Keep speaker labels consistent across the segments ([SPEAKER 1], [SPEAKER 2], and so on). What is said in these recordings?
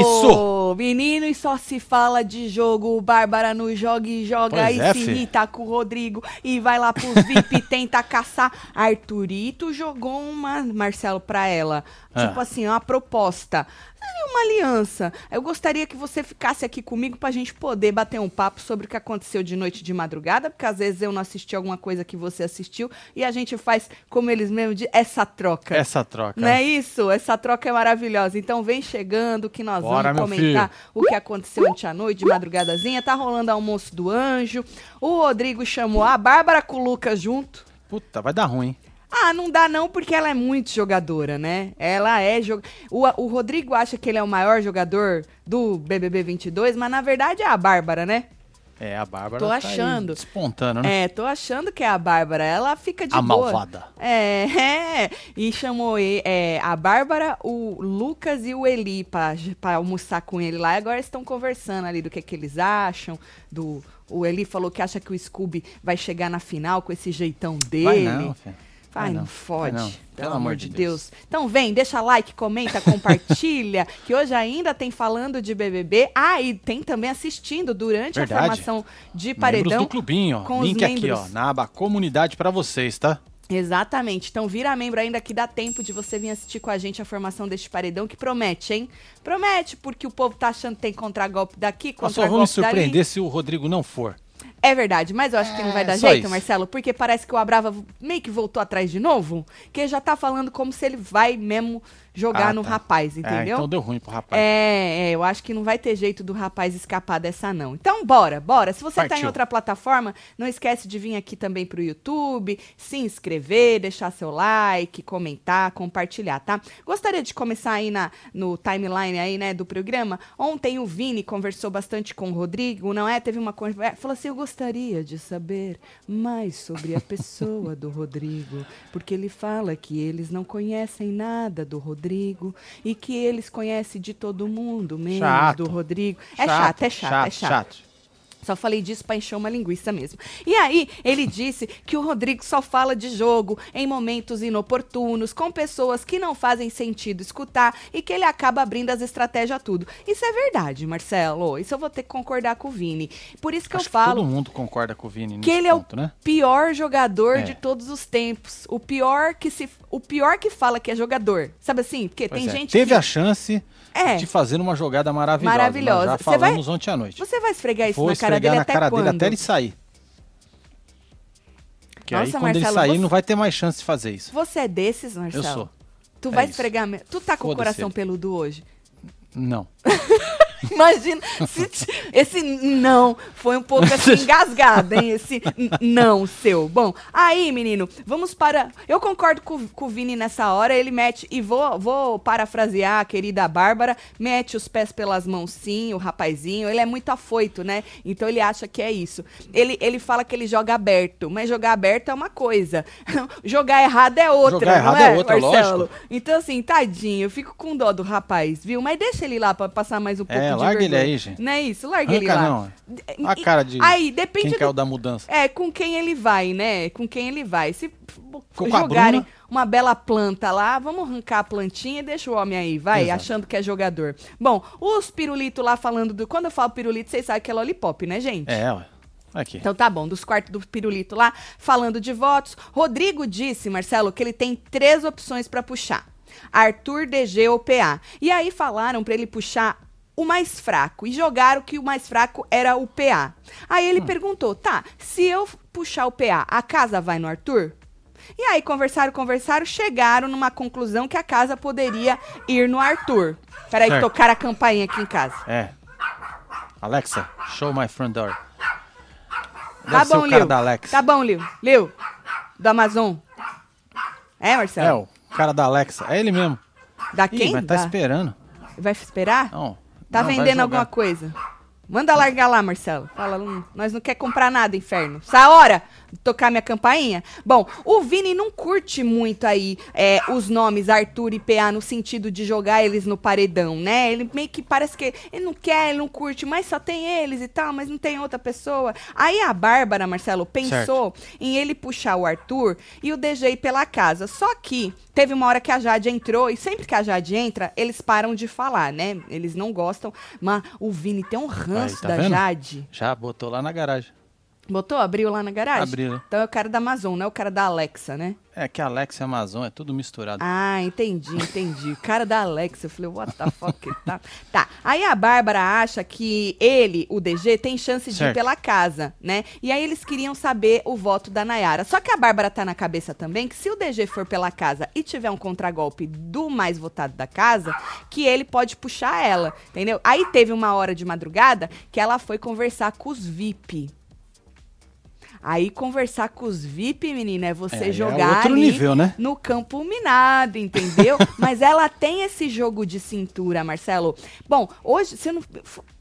[SPEAKER 1] isso?
[SPEAKER 2] Menino, e só se fala de jogo. Bárbara no joga e joga
[SPEAKER 1] Pois
[SPEAKER 2] e
[SPEAKER 1] é,
[SPEAKER 2] se irrita com o Rodrigo e vai lá pros VIP e tenta caçar. Arthurito jogou uma, Marcelo, pra ela.
[SPEAKER 1] Ah.
[SPEAKER 2] Tipo assim, uma proposta. Uma aliança. Eu gostaria que você ficasse aqui comigo pra gente poder bater um papo sobre o que aconteceu de noite de madrugada, porque às vezes eu não assisti alguma coisa que você assistiu e a gente faz, como eles mesmos dizem, essa troca.
[SPEAKER 1] Essa troca.
[SPEAKER 2] Não é isso? Essa troca é maravilhosa. Então vem chegando que nós
[SPEAKER 1] Bora,
[SPEAKER 2] vamos comentar o que aconteceu ontem à noite, de madrugadazinha. Tá rolando almoço do anjo. O Rodrigo chamou a Bárbara com o Lucas junto.
[SPEAKER 1] Puta, vai dar ruim.
[SPEAKER 2] Ah, não dá não, porque ela é muito jogadora, né? Ela é jog... o, Rodrigo acha que ele é o maior jogador do BBB 22, mas na verdade é a Bárbara, né?
[SPEAKER 1] É, a Bárbara
[SPEAKER 2] Tô
[SPEAKER 1] tá
[SPEAKER 2] achando.
[SPEAKER 1] aí despontando, né?
[SPEAKER 2] É, tô achando que é a Bárbara. Ela fica de
[SPEAKER 1] a
[SPEAKER 2] boa.
[SPEAKER 1] malvada.
[SPEAKER 2] É, é, e chamou é, a Bárbara, o Lucas e o Eli pra, pra almoçar com ele lá. E agora estão conversando ali do que, que eles acham. Do, o Eli falou que acha que o Scooby vai chegar na final com esse jeitão dele.
[SPEAKER 1] Vai não, filho.
[SPEAKER 2] Vai não,
[SPEAKER 1] não,
[SPEAKER 2] fode.
[SPEAKER 1] não.
[SPEAKER 2] Pelo amor de Deus. Então vem, deixa like, comenta, compartilha, que hoje ainda tem falando de BBB. Ah, e tem também assistindo durante
[SPEAKER 1] Verdade.
[SPEAKER 2] a formação de
[SPEAKER 1] Membros
[SPEAKER 2] paredão.
[SPEAKER 1] do clubinho, ó. Link aqui, ó,
[SPEAKER 2] membros.
[SPEAKER 1] na aba comunidade pra vocês, tá?
[SPEAKER 2] Exatamente. Então vira membro ainda que dá tempo de você vir assistir com a gente a formação deste paredão que promete, hein? Promete, porque o povo tá achando que tem contragolpe daqui,
[SPEAKER 1] Nós só vamos me
[SPEAKER 2] contragolpe dali.
[SPEAKER 1] surpreender se o Rodrigo não for.
[SPEAKER 2] É verdade, mas eu acho que não vai
[SPEAKER 1] É,
[SPEAKER 2] dar
[SPEAKER 1] só
[SPEAKER 2] jeito,
[SPEAKER 1] isso.
[SPEAKER 2] Marcelo, porque parece que o Abrava meio que voltou atrás de novo, que ele já tá falando como se ele vai mesmo jogar
[SPEAKER 1] Ah,
[SPEAKER 2] no
[SPEAKER 1] tá.
[SPEAKER 2] rapaz,
[SPEAKER 1] É,
[SPEAKER 2] entendeu?
[SPEAKER 1] então deu ruim pro rapaz.
[SPEAKER 2] É, é, eu acho que não vai ter jeito do rapaz escapar dessa, não. Então, bora, bora. Se você tá em
[SPEAKER 1] Partiu.
[SPEAKER 2] outra plataforma, não esquece de vir aqui também pro YouTube, se inscrever, deixar seu like, comentar, compartilhar, tá? Gostaria de começar aí na, no timeline aí, né, do programa. Ontem o Vini conversou bastante com o Rodrigo, não é? Teve uma conversa, falou assim, eu gostaria de saber mais sobre a pessoa do Rodrigo, porque ele fala que eles não conhecem nada do Rodrigo e que eles conhecem de todo mundo, menos
[SPEAKER 1] Chato.
[SPEAKER 2] do Rodrigo. É chato, é chato, é chato. Só falei disso pra encher uma linguiça mesmo. E aí, ele disse que o Rodrigo só fala de jogo em momentos inoportunos, com pessoas que não fazem sentido escutar e que ele acaba abrindo as estratégias a tudo. Isso é verdade, Marcelo. Isso eu vou ter que concordar com o Vini. Por isso que
[SPEAKER 1] Acho
[SPEAKER 2] eu falo
[SPEAKER 1] todo mundo concorda com o Vini
[SPEAKER 2] que ele é o
[SPEAKER 1] ponto, né?
[SPEAKER 2] pior jogador
[SPEAKER 1] É.
[SPEAKER 2] de todos os tempos. O pior que se o pior que fala que é jogador. Sabe assim? Porque
[SPEAKER 1] Pois
[SPEAKER 2] tem
[SPEAKER 1] é,
[SPEAKER 2] gente
[SPEAKER 1] Teve
[SPEAKER 2] que
[SPEAKER 1] a chance
[SPEAKER 2] É.
[SPEAKER 1] de fazer uma jogada maravilhosa.
[SPEAKER 2] Maravilhosa.
[SPEAKER 1] Nós já
[SPEAKER 2] Você vai-
[SPEAKER 1] falamos ontem à noite.
[SPEAKER 2] Você vai esfregar isso
[SPEAKER 1] Vou
[SPEAKER 2] na cara dele
[SPEAKER 1] na
[SPEAKER 2] até
[SPEAKER 1] cara
[SPEAKER 2] quando?
[SPEAKER 1] dele até ele sair. Que aí
[SPEAKER 2] Nossa,
[SPEAKER 1] quando ele
[SPEAKER 2] Marcelo,
[SPEAKER 1] sair
[SPEAKER 2] você-
[SPEAKER 1] não vai ter mais chance de fazer isso.
[SPEAKER 2] Você é desses, Marcelo?
[SPEAKER 1] Eu sou.
[SPEAKER 2] Tu
[SPEAKER 1] É
[SPEAKER 2] vai
[SPEAKER 1] isso.
[SPEAKER 2] esfregar. me- Tu tá com o coração
[SPEAKER 1] ele.
[SPEAKER 2] peludo hoje?
[SPEAKER 1] Não.
[SPEAKER 2] Imagina, se esse não foi um pouco assim engasgado, hein? Esse não seu. Bom, aí, menino, vamos para. Eu concordo com, com o Vini nessa hora. Ele mete, e vou, vou parafrasear a querida Bárbara: mete os pés pelas mãos, sim, o rapazinho. Ele é muito afoito, né? Então ele acha que é isso. Ele, ele fala que ele joga aberto, mas jogar aberto é uma coisa. jogar errado é outra,
[SPEAKER 1] Jogar
[SPEAKER 2] não
[SPEAKER 1] errado é
[SPEAKER 2] é,
[SPEAKER 1] outra,
[SPEAKER 2] Marcelo?
[SPEAKER 1] lógico.
[SPEAKER 2] Então, assim, tadinho, eu fico com dó do rapaz, viu? Mas deixa ele lá pra passar mais um pouco
[SPEAKER 1] É,
[SPEAKER 2] de
[SPEAKER 1] larga ele aí, gente.
[SPEAKER 2] Não é isso? Larga ele
[SPEAKER 1] Arranca
[SPEAKER 2] lá.
[SPEAKER 1] não.
[SPEAKER 2] E-
[SPEAKER 1] A cara de
[SPEAKER 2] Aí, depende
[SPEAKER 1] quem
[SPEAKER 2] do-
[SPEAKER 1] quer o da mudança.
[SPEAKER 2] É, com quem ele vai, né? Com quem ele vai. Se jogarem uma bela planta lá, vamos arrancar a plantinha e deixa o homem aí, vai,
[SPEAKER 1] Exato.
[SPEAKER 2] achando que é jogador. Bom, os pirulitos lá falando do... Quando eu falo pirulito, vocês sabem que é lollipop, né, gente?
[SPEAKER 1] É, ué. Aqui.
[SPEAKER 2] Então tá bom, dos quartos do Pirulito lá, falando de votos. Rodrigo disse, Marcelo, que ele tem três opções pra puxar: Arthur, DG ou PA. E aí falaram pra ele puxar o mais fraco e jogaram que o mais fraco era o PA. Aí ele perguntou: tá, se eu puxar o PA, a casa vai no Arthur? E aí conversaram, conversaram, chegaram numa conclusão que a casa poderia ir no Arthur. Peraí,
[SPEAKER 1] Certo.
[SPEAKER 2] tocar a campainha aqui em casa.
[SPEAKER 1] É. Alexa, show my front door. Deve
[SPEAKER 2] Tá bom, Lil. Tá bom, Lil. Lil, do Amazon. É,
[SPEAKER 1] É,
[SPEAKER 2] Marcelo?
[SPEAKER 1] o cara da Alexa. É ele mesmo.
[SPEAKER 2] Da
[SPEAKER 1] Ih,
[SPEAKER 2] quem?
[SPEAKER 1] vai tá
[SPEAKER 2] Da-
[SPEAKER 1] esperando.
[SPEAKER 2] Vai esperar?
[SPEAKER 1] Não.
[SPEAKER 2] Tá
[SPEAKER 1] não,
[SPEAKER 2] vendendo alguma coisa? Manda largar lá, Marcelo. Fala, "Hum, nós não quer comprar nada, inferno. Essa hora! Tocar minha campainha? Bom, o Vini não curte muito aí é, os nomes Arthur e PA no sentido de jogar eles no paredão, né? Ele meio que parece que ele não quer, ele não curte, mas só tem eles e tal, mas não tem outra pessoa. Aí a Bárbara, Marcelo, pensou em ele puxar o Arthur e o ir pela casa. Só que teve uma hora que a Jade entrou e sempre que a Jade entra, eles param de falar, né? Eles não gostam, mas o Vini tem um ranço
[SPEAKER 1] Aí, tá
[SPEAKER 2] da
[SPEAKER 1] vendo?
[SPEAKER 2] Jade.
[SPEAKER 1] Já botou lá na garagem.
[SPEAKER 2] Botou? Abriu lá na garagem?
[SPEAKER 1] Abriu.
[SPEAKER 2] Então é o cara da Amazon, não é o cara da Alexa, né?
[SPEAKER 1] É que a Alex e a Amazon é tudo misturado.
[SPEAKER 2] Ah, entendi, entendi. O cara da Alexa. Eu falei, what the fuck? tá. tá. Aí a Bárbara acha que ele, o DG, tem chance de ir
[SPEAKER 1] Certo.
[SPEAKER 2] pela casa, né? E aí eles queriam saber o voto da Nayara. Só que a Bárbara tá na cabeça também que se o DG for pela casa e tiver um contragolpe do mais votado da casa, que ele pode puxar ela, entendeu? Aí teve uma hora de madrugada que ela foi conversar com os VIP. Aí conversar com os VIP, menina, é você
[SPEAKER 1] É, é
[SPEAKER 2] jogar ali
[SPEAKER 1] nível, né?
[SPEAKER 2] no campo minado, entendeu? Mas ela tem esse jogo de cintura, Marcelo. Bom, hoje, você não.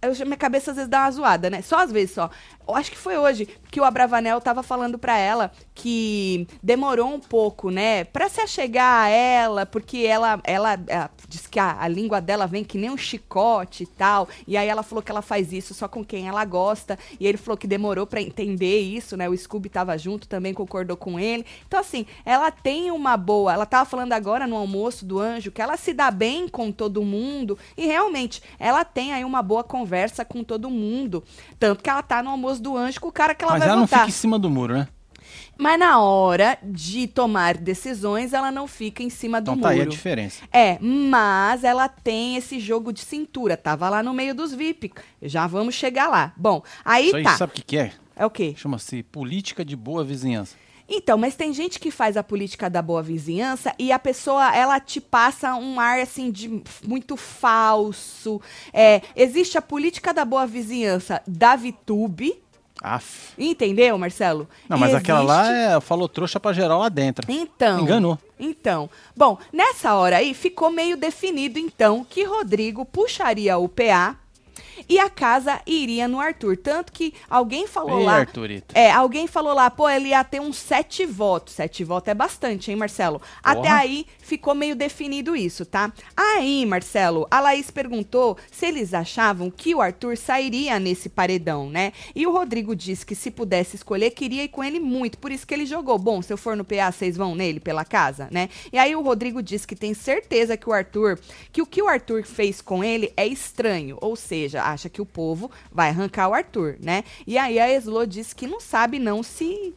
[SPEAKER 2] Eu, minha cabeça às vezes dá uma zoada, né? Só às vezes só. Acho que foi hoje que o Abravanel tava falando pra ela que demorou um pouco, né? Pra se achegar a ela, porque ela, ela, ela diz que a, a língua dela vem que nem um chicote e tal. E aí ela falou que ela faz isso só com quem ela gosta. E ele falou que demorou pra entender isso, né? O Scooby tava junto, também concordou com ele. Então, assim, ela tem uma boa. Ela tava falando agora no almoço do anjo que ela se dá bem com todo mundo. E realmente, ela tem aí uma boa conversa com todo mundo. Tanto que ela tá no almoço do anjo com o cara que ela
[SPEAKER 1] Mas
[SPEAKER 2] vai
[SPEAKER 1] ela não
[SPEAKER 2] votar.
[SPEAKER 1] fica em cima do muro, né?
[SPEAKER 2] Mas na hora de tomar decisões, ela não fica em cima do
[SPEAKER 1] Então tá aí a
[SPEAKER 2] muro.
[SPEAKER 1] diferença.
[SPEAKER 2] É, mas ela tem esse jogo de cintura. Tava lá no meio dos VIP. Já vamos chegar lá. Bom, aí tá.
[SPEAKER 1] sabe o que, que é?
[SPEAKER 2] É o quê?
[SPEAKER 1] Chama-se política de boa vizinhança.
[SPEAKER 2] Então, mas tem gente que faz a política da boa vizinhança e a pessoa, ela te passa um ar, assim, de muito falso. É, existe a política da boa vizinhança da Vitube,
[SPEAKER 1] Aff.
[SPEAKER 2] entendeu, Marcelo?
[SPEAKER 1] Não, mas aquela lá
[SPEAKER 2] existe-
[SPEAKER 1] é, falou trouxa pra geral lá dentro.
[SPEAKER 2] Então.
[SPEAKER 1] Enganou.
[SPEAKER 2] Então. Bom, nessa hora aí ficou meio definido, então, que Rodrigo puxaria o PA e a casa iria no Arthur. Tanto que alguém falou
[SPEAKER 1] Ei,
[SPEAKER 2] lá.
[SPEAKER 1] Arthurito.
[SPEAKER 2] É, alguém falou lá, pô, ele ia ter uns sete votos. Sete votos é bastante, hein, Marcelo? Até aí ficou meio definido isso, tá? Aí, Marcelo, a Laís perguntou se eles achavam que o Arthur sairia nesse paredão, né? E o Rodrigo disse que se pudesse escolher, queria ir com ele muito. Por isso que ele jogou. Bom, se eu for no PA, vocês vão nele pela casa, né? E aí o Rodrigo disse que tem certeza que o Arthur, que o que o Arthur fez com ele é estranho. Ou seja, acha que o povo vai arrancar o Arthur, né? E aí a Eslo disse que não sabe não se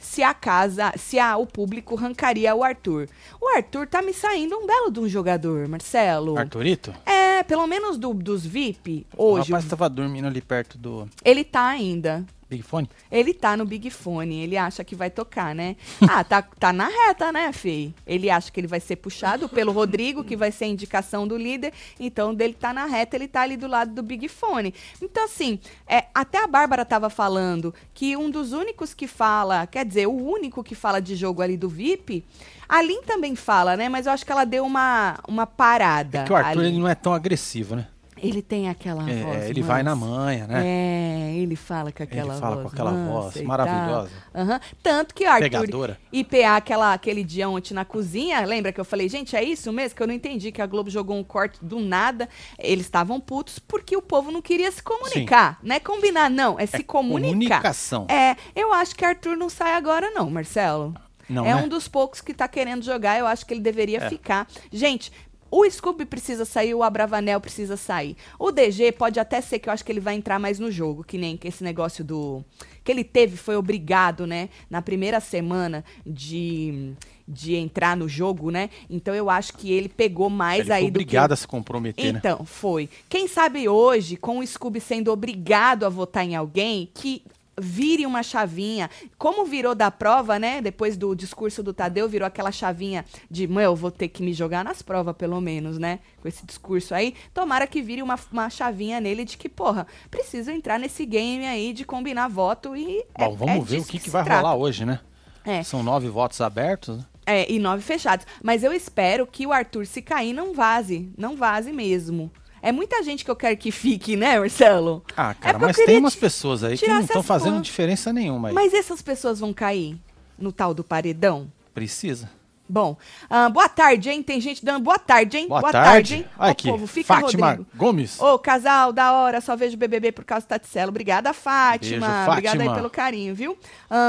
[SPEAKER 2] se a casa, se a, o público arrancaria o Arthur. O Arthur tá me saindo um belo de um jogador, Marcelo.
[SPEAKER 1] Arthurito?
[SPEAKER 2] É, pelo menos do- dos VIP,
[SPEAKER 1] O
[SPEAKER 2] hoje,
[SPEAKER 1] rapaz tava dormindo ali perto do
[SPEAKER 2] ele tá ainda.
[SPEAKER 1] Big Fone.
[SPEAKER 2] Ele tá no Big Fone, ele acha que vai tocar, né? Ah, tá, tá na reta, né, Fei? Ele acha que ele vai ser puxado pelo Rodrigo, que vai ser a indicação do líder. Então, dele tá na reta, ele tá ali do lado do Big Fone. Então, assim, é, até a Bárbara tava falando que um dos únicos que fala, quer dizer, o único que fala de jogo ali do VIP, a Lin também fala, né? Mas eu acho que ela deu uma, uma parada.
[SPEAKER 1] Que o Arthur ele não é tão agressivo, né?
[SPEAKER 2] Ele tem aquela
[SPEAKER 1] É,
[SPEAKER 2] voz.
[SPEAKER 1] ele vai na manha, né?
[SPEAKER 2] É, ele fala com aquela
[SPEAKER 1] Ele fala
[SPEAKER 2] voz.
[SPEAKER 1] com aquela voz maravilhosa.
[SPEAKER 2] Aham. Tanto que Arthur
[SPEAKER 1] Pegadora.
[SPEAKER 2] e PA, aquela, aquele dia ontem na cozinha, lembra que eu falei, gente, é isso mesmo? Que eu não entendi que a Globo jogou um corte do nada. Eles estavam putos porque o povo não queria se comunicar. Não é combinar, não. É, se comunicar.
[SPEAKER 1] Comunicação.
[SPEAKER 2] É, eu acho que Arthur não sai agora, não, Marcelo.
[SPEAKER 1] Não,
[SPEAKER 2] é
[SPEAKER 1] né?
[SPEAKER 2] um dos poucos que tá querendo jogar, eu acho que ele deveria
[SPEAKER 1] É.
[SPEAKER 2] ficar. Gente, o Scooby precisa sair, o Abravanel precisa sair. O DG pode até ser que eu acho que ele vai entrar mais no jogo, que nem que esse negócio do. que ele teve, foi obrigado, né, na primeira semana de. de entrar no jogo, né? Então eu acho que ele pegou mais
[SPEAKER 1] Ele
[SPEAKER 2] aí
[SPEAKER 1] foi
[SPEAKER 2] do que.
[SPEAKER 1] obrigado a se comprometer, né?
[SPEAKER 2] Então, foi. Quem sabe hoje, com o Scooby sendo obrigado a votar em alguém, que vire uma chavinha. Como virou da prova, né? Depois do discurso do Tadeu, virou aquela chavinha de, meu, vou ter que me jogar nas provas, pelo menos, né? Com esse discurso aí. Tomara que vire uma, uma chavinha nele de que, porra, preciso entrar nesse game aí de combinar voto e. é-
[SPEAKER 1] Bom, vamos
[SPEAKER 2] é
[SPEAKER 1] ver o que, que
[SPEAKER 2] se
[SPEAKER 1] vai
[SPEAKER 2] trata.
[SPEAKER 1] rolar hoje, né?
[SPEAKER 2] É.
[SPEAKER 1] São nove votos abertos, né?
[SPEAKER 2] É, e nove fechados. Mas eu espero que o Arthur, se cair, não vaze. Não vaze mesmo. É muita gente que eu quero que fique, né, Marcelo?
[SPEAKER 1] Ah,
[SPEAKER 2] É
[SPEAKER 1] cara,
[SPEAKER 2] eu
[SPEAKER 1] mas tem umas pessoas aí que não estão fazendo
[SPEAKER 2] porra.
[SPEAKER 1] diferença nenhuma aí.
[SPEAKER 2] Mas essas pessoas vão cair no tal do paredão?
[SPEAKER 1] Precisa.
[SPEAKER 2] Bom, ah, boa tarde, hein? Tem gente dando boa tarde, hein?
[SPEAKER 1] Boa, tarde.
[SPEAKER 2] hein?
[SPEAKER 1] Olha
[SPEAKER 2] Ó,
[SPEAKER 1] aqui,
[SPEAKER 2] povo, fica,
[SPEAKER 1] Fátima
[SPEAKER 2] Rodrigo.
[SPEAKER 1] Gomes.
[SPEAKER 2] Ô, casal, da hora, só vejo BBB por causa do Taticelo. Obrigada, Fátima.
[SPEAKER 1] Beijo,
[SPEAKER 2] Obrigada aí pelo carinho, viu?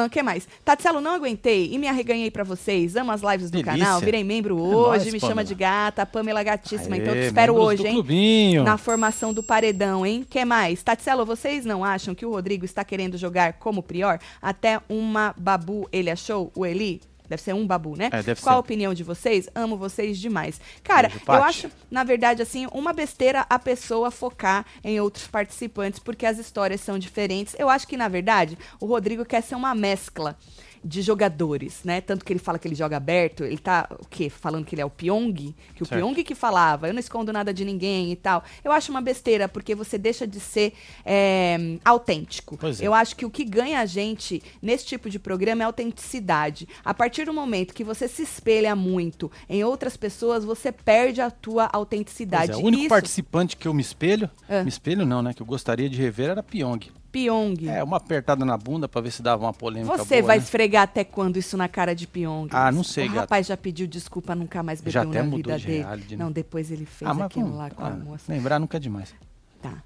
[SPEAKER 2] O que mais? Taticelo, não aguentei e me arreganhei pra vocês. Amo as lives do
[SPEAKER 1] Delícia.
[SPEAKER 2] canal, virei membro
[SPEAKER 1] É
[SPEAKER 2] hoje,
[SPEAKER 1] nóis,
[SPEAKER 2] me chama de gata, Pamela Gatíssima. então te
[SPEAKER 1] Aê,
[SPEAKER 2] espero hoje, hein?
[SPEAKER 1] Clubinho.
[SPEAKER 2] Na formação do paredão, hein? que mais? Tatselo, vocês não acham que o Rodrigo está querendo jogar como prior? Até uma babu ele achou, o Eli? Deve ser um babu, né?
[SPEAKER 1] É, deve
[SPEAKER 2] Qual a
[SPEAKER 1] ser.
[SPEAKER 2] opinião de vocês? Amo vocês demais. Cara,
[SPEAKER 1] Beijo,
[SPEAKER 2] eu acho, na verdade, assim, uma besteira a pessoa focar em outros participantes, porque as histórias são diferentes. Eu acho que, na verdade, o Rodrigo quer ser uma mescla de jogadores, né? Tanto que ele fala que ele joga aberto, ele tá, o quê? Falando que ele é o Pyong? Que o
[SPEAKER 1] Certo.
[SPEAKER 2] Pyong que falava, eu não escondo nada de ninguém e tal. Eu acho uma besteira, porque você deixa de ser é, autêntico.
[SPEAKER 1] Pois é.
[SPEAKER 2] Eu acho que o que ganha a gente nesse tipo de programa é autenticidade. A partir do momento que você se espelha muito em outras pessoas, você perde a tua
[SPEAKER 1] Pois
[SPEAKER 2] autenticidade.
[SPEAKER 1] é, o único
[SPEAKER 2] Isso,
[SPEAKER 1] participante que eu me espelho,
[SPEAKER 2] Ah.
[SPEAKER 1] me espelho não, né? Que eu gostaria de rever era Pyong.
[SPEAKER 2] Pyong.
[SPEAKER 1] É, uma apertada na bunda pra ver se dava uma polêmica
[SPEAKER 2] Você
[SPEAKER 1] boa,
[SPEAKER 2] vai
[SPEAKER 1] né?
[SPEAKER 2] esfregar até quando isso na cara de Pyong?
[SPEAKER 1] Ah, não sei,
[SPEAKER 2] O
[SPEAKER 1] gata.
[SPEAKER 2] rapaz já pediu desculpa, nunca mais
[SPEAKER 1] Já
[SPEAKER 2] bebeu
[SPEAKER 1] até
[SPEAKER 2] na
[SPEAKER 1] mudou
[SPEAKER 2] vida
[SPEAKER 1] de
[SPEAKER 2] dele.
[SPEAKER 1] reality, né?
[SPEAKER 2] Não, depois ele fez
[SPEAKER 1] Ah, mas
[SPEAKER 2] aquilo
[SPEAKER 1] vamos,
[SPEAKER 2] lá com a
[SPEAKER 1] ah,
[SPEAKER 2] moça.
[SPEAKER 1] lembrar nunca é demais.
[SPEAKER 2] Tá.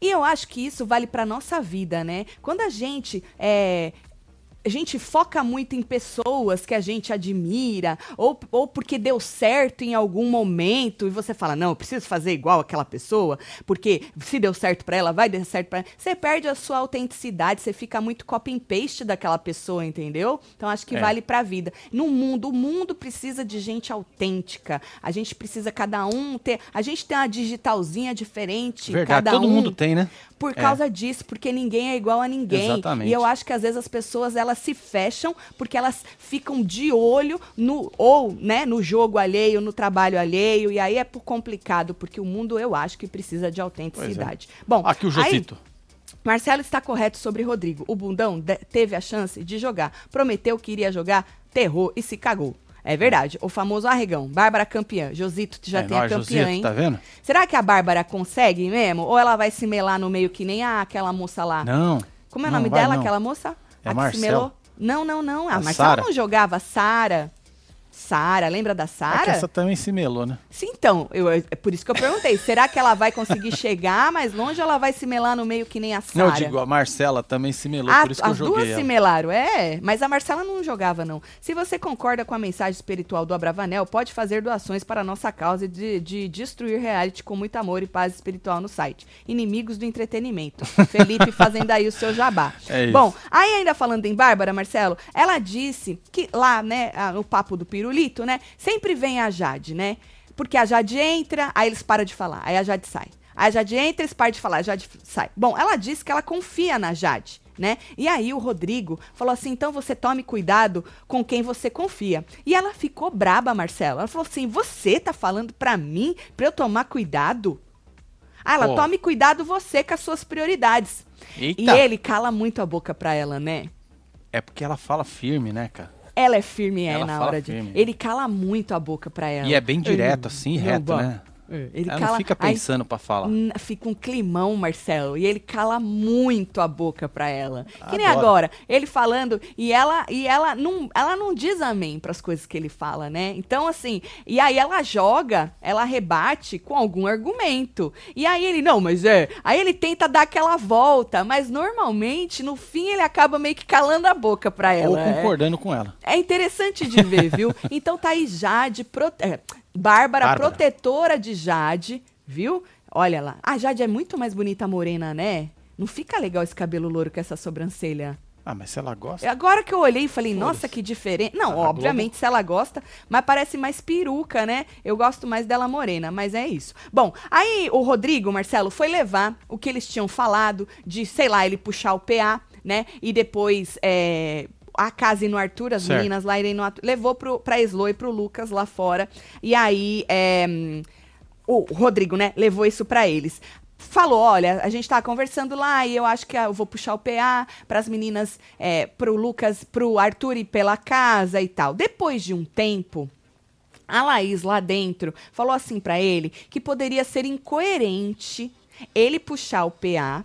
[SPEAKER 2] E eu acho que isso vale pra nossa vida, né? Quando a gente é, a gente foca muito em pessoas que a gente admira, ou, ou porque deu certo em algum momento, e você fala, não, eu preciso fazer igual aquela pessoa, porque se deu certo pra ela, vai dar certo pra ela. Você perde a sua autenticidade, você fica muito copy and paste daquela pessoa, entendeu? Então acho que
[SPEAKER 1] É.
[SPEAKER 2] vale pra vida. No mundo, o mundo precisa de gente autêntica. A gente precisa cada um ter. A gente tem uma digitalzinha diferente.
[SPEAKER 1] Verdade,
[SPEAKER 2] cada
[SPEAKER 1] todo
[SPEAKER 2] um
[SPEAKER 1] mundo tem, né?
[SPEAKER 2] Por
[SPEAKER 1] É.
[SPEAKER 2] causa disso, porque ninguém é igual a ninguém.
[SPEAKER 1] Exatamente.
[SPEAKER 2] E eu acho que às vezes as pessoas elas se fecham porque elas ficam de olho no ou, né, no jogo alheio, no trabalho alheio, e aí é complicado, porque o mundo eu acho que precisa de autenticidade. Bom,
[SPEAKER 1] Aqui o
[SPEAKER 2] aí-. Marcelo está correto sobre Rodrigo. O bundão teve a chance de jogar. Prometeu que iria jogar, terror e se cagou. É verdade. O famoso arregão. Bárbara campeã. Josito já
[SPEAKER 1] é
[SPEAKER 2] tem a campeã,
[SPEAKER 1] Josito,
[SPEAKER 2] hein?
[SPEAKER 1] tá vendo?
[SPEAKER 2] Será que a Bárbara consegue mesmo? Ou ela vai se melar no meio que nem a, aquela moça lá?
[SPEAKER 1] Não.
[SPEAKER 2] Como é o nome dela,
[SPEAKER 1] não.
[SPEAKER 2] aquela moça?
[SPEAKER 1] É
[SPEAKER 2] a que
[SPEAKER 1] Marcel.
[SPEAKER 2] se melou? Não, não, não. A,
[SPEAKER 1] A
[SPEAKER 2] Marcela
[SPEAKER 1] Sara.
[SPEAKER 2] não jogava. Sara. Sara, lembra da
[SPEAKER 1] É que
[SPEAKER 2] Sara?
[SPEAKER 1] essa também se melou, né?
[SPEAKER 2] Sim, então, eu, é por isso que eu perguntei. será que ela vai conseguir chegar mais longe ou ela vai se melar no meio que nem a
[SPEAKER 1] Não,
[SPEAKER 2] Sara?
[SPEAKER 1] eu digo, a Marcela também se melou,
[SPEAKER 2] Ah,
[SPEAKER 1] por isso que eu
[SPEAKER 2] as
[SPEAKER 1] joguei
[SPEAKER 2] duas
[SPEAKER 1] ela.
[SPEAKER 2] se melaram, é. Mas a Marcela não jogava, não. Se você concorda com a mensagem espiritual do Abravanel, pode fazer doações para a nossa causa de, de destruir reality com muito amor e paz espiritual no site. Inimigos do entretenimento. Felipe fazendo aí o seu jabá.
[SPEAKER 1] É isso.
[SPEAKER 2] Bom, aí ainda falando em Bárbara, Marcelo, ela disse que lá, né, no papo do pirulito, né, sempre vem a Jade, né? Porque a Jade entra, aí eles param de falar, aí a Jade sai. Aí a Jade entra, eles param de falar, a Jade sai. Bom, ela disse que ela confia na Jade, né? E aí o Rodrigo falou assim: então você tome cuidado com quem você confia. E ela ficou braba, Marcelo. Ela falou assim: você tá falando pra mim pra eu tomar cuidado? Ah, ela
[SPEAKER 1] Pô.
[SPEAKER 2] tome cuidado você com as suas prioridades.
[SPEAKER 1] Eita.
[SPEAKER 2] E ele cala muito a boca pra ela, né?
[SPEAKER 1] É porque ela fala firme, né, cara?
[SPEAKER 2] Ela é firme, é,
[SPEAKER 1] Ela
[SPEAKER 2] na hora de.
[SPEAKER 1] firme.
[SPEAKER 2] Ele cala muito a boca pra ela.
[SPEAKER 1] E é bem direto, assim, reto, né?
[SPEAKER 2] Ele
[SPEAKER 1] ela
[SPEAKER 2] cala.
[SPEAKER 1] não fica pensando pra falar.
[SPEAKER 2] Fica um climão, Marcelo. E ele cala muito a boca pra ela. Que nem
[SPEAKER 1] Adoro.
[SPEAKER 2] agora. Ele falando e ela e ela não, ela não diz amém pras coisas que ele fala, né? Então, assim, e aí ela joga, ela rebate com algum argumento. E aí ele, não, mas é. Aí ele tenta dar aquela volta, mas normalmente, no fim, ele acaba meio que calando a boca pra
[SPEAKER 1] Ou
[SPEAKER 2] ela. é.
[SPEAKER 1] concordando com ela.
[SPEAKER 2] É interessante de ver, viu? Então tá aí Jade, prote... é, Bárbara,
[SPEAKER 1] Bárbara.
[SPEAKER 2] protetora de Jade, viu? Olha lá. A Jade é muito mais bonita morena, né? Não fica legal esse cabelo louro com essa sobrancelha.
[SPEAKER 1] Ah, mas se ela gosta.
[SPEAKER 2] É Agora que eu olhei e falei, nossa, que diferente. Não,
[SPEAKER 1] A
[SPEAKER 2] obviamente, se ela gosta, mas parece mais peruca, né? Eu gosto mais dela morena, mas é isso. Bom, aí o Rodrigo, Marcelo, foi levar o que eles tinham falado de, sei lá, ele puxar o PA, né? E depois. É, a casa e no Arthur, as
[SPEAKER 1] Certo.
[SPEAKER 2] meninas lá irem no Arthur, levou pro, pra Slo e pro Lucas lá fora. E aí, é, o Rodrigo, né, levou isso pra eles. Falou, olha, a gente tava conversando lá e eu acho que eu vou puxar o PA pras meninas, é, pro Lucas, pro Arthur ir pela casa e tal. Depois de um tempo, A Laís lá dentro falou assim pra ele que poderia ser incoerente ele puxar o PA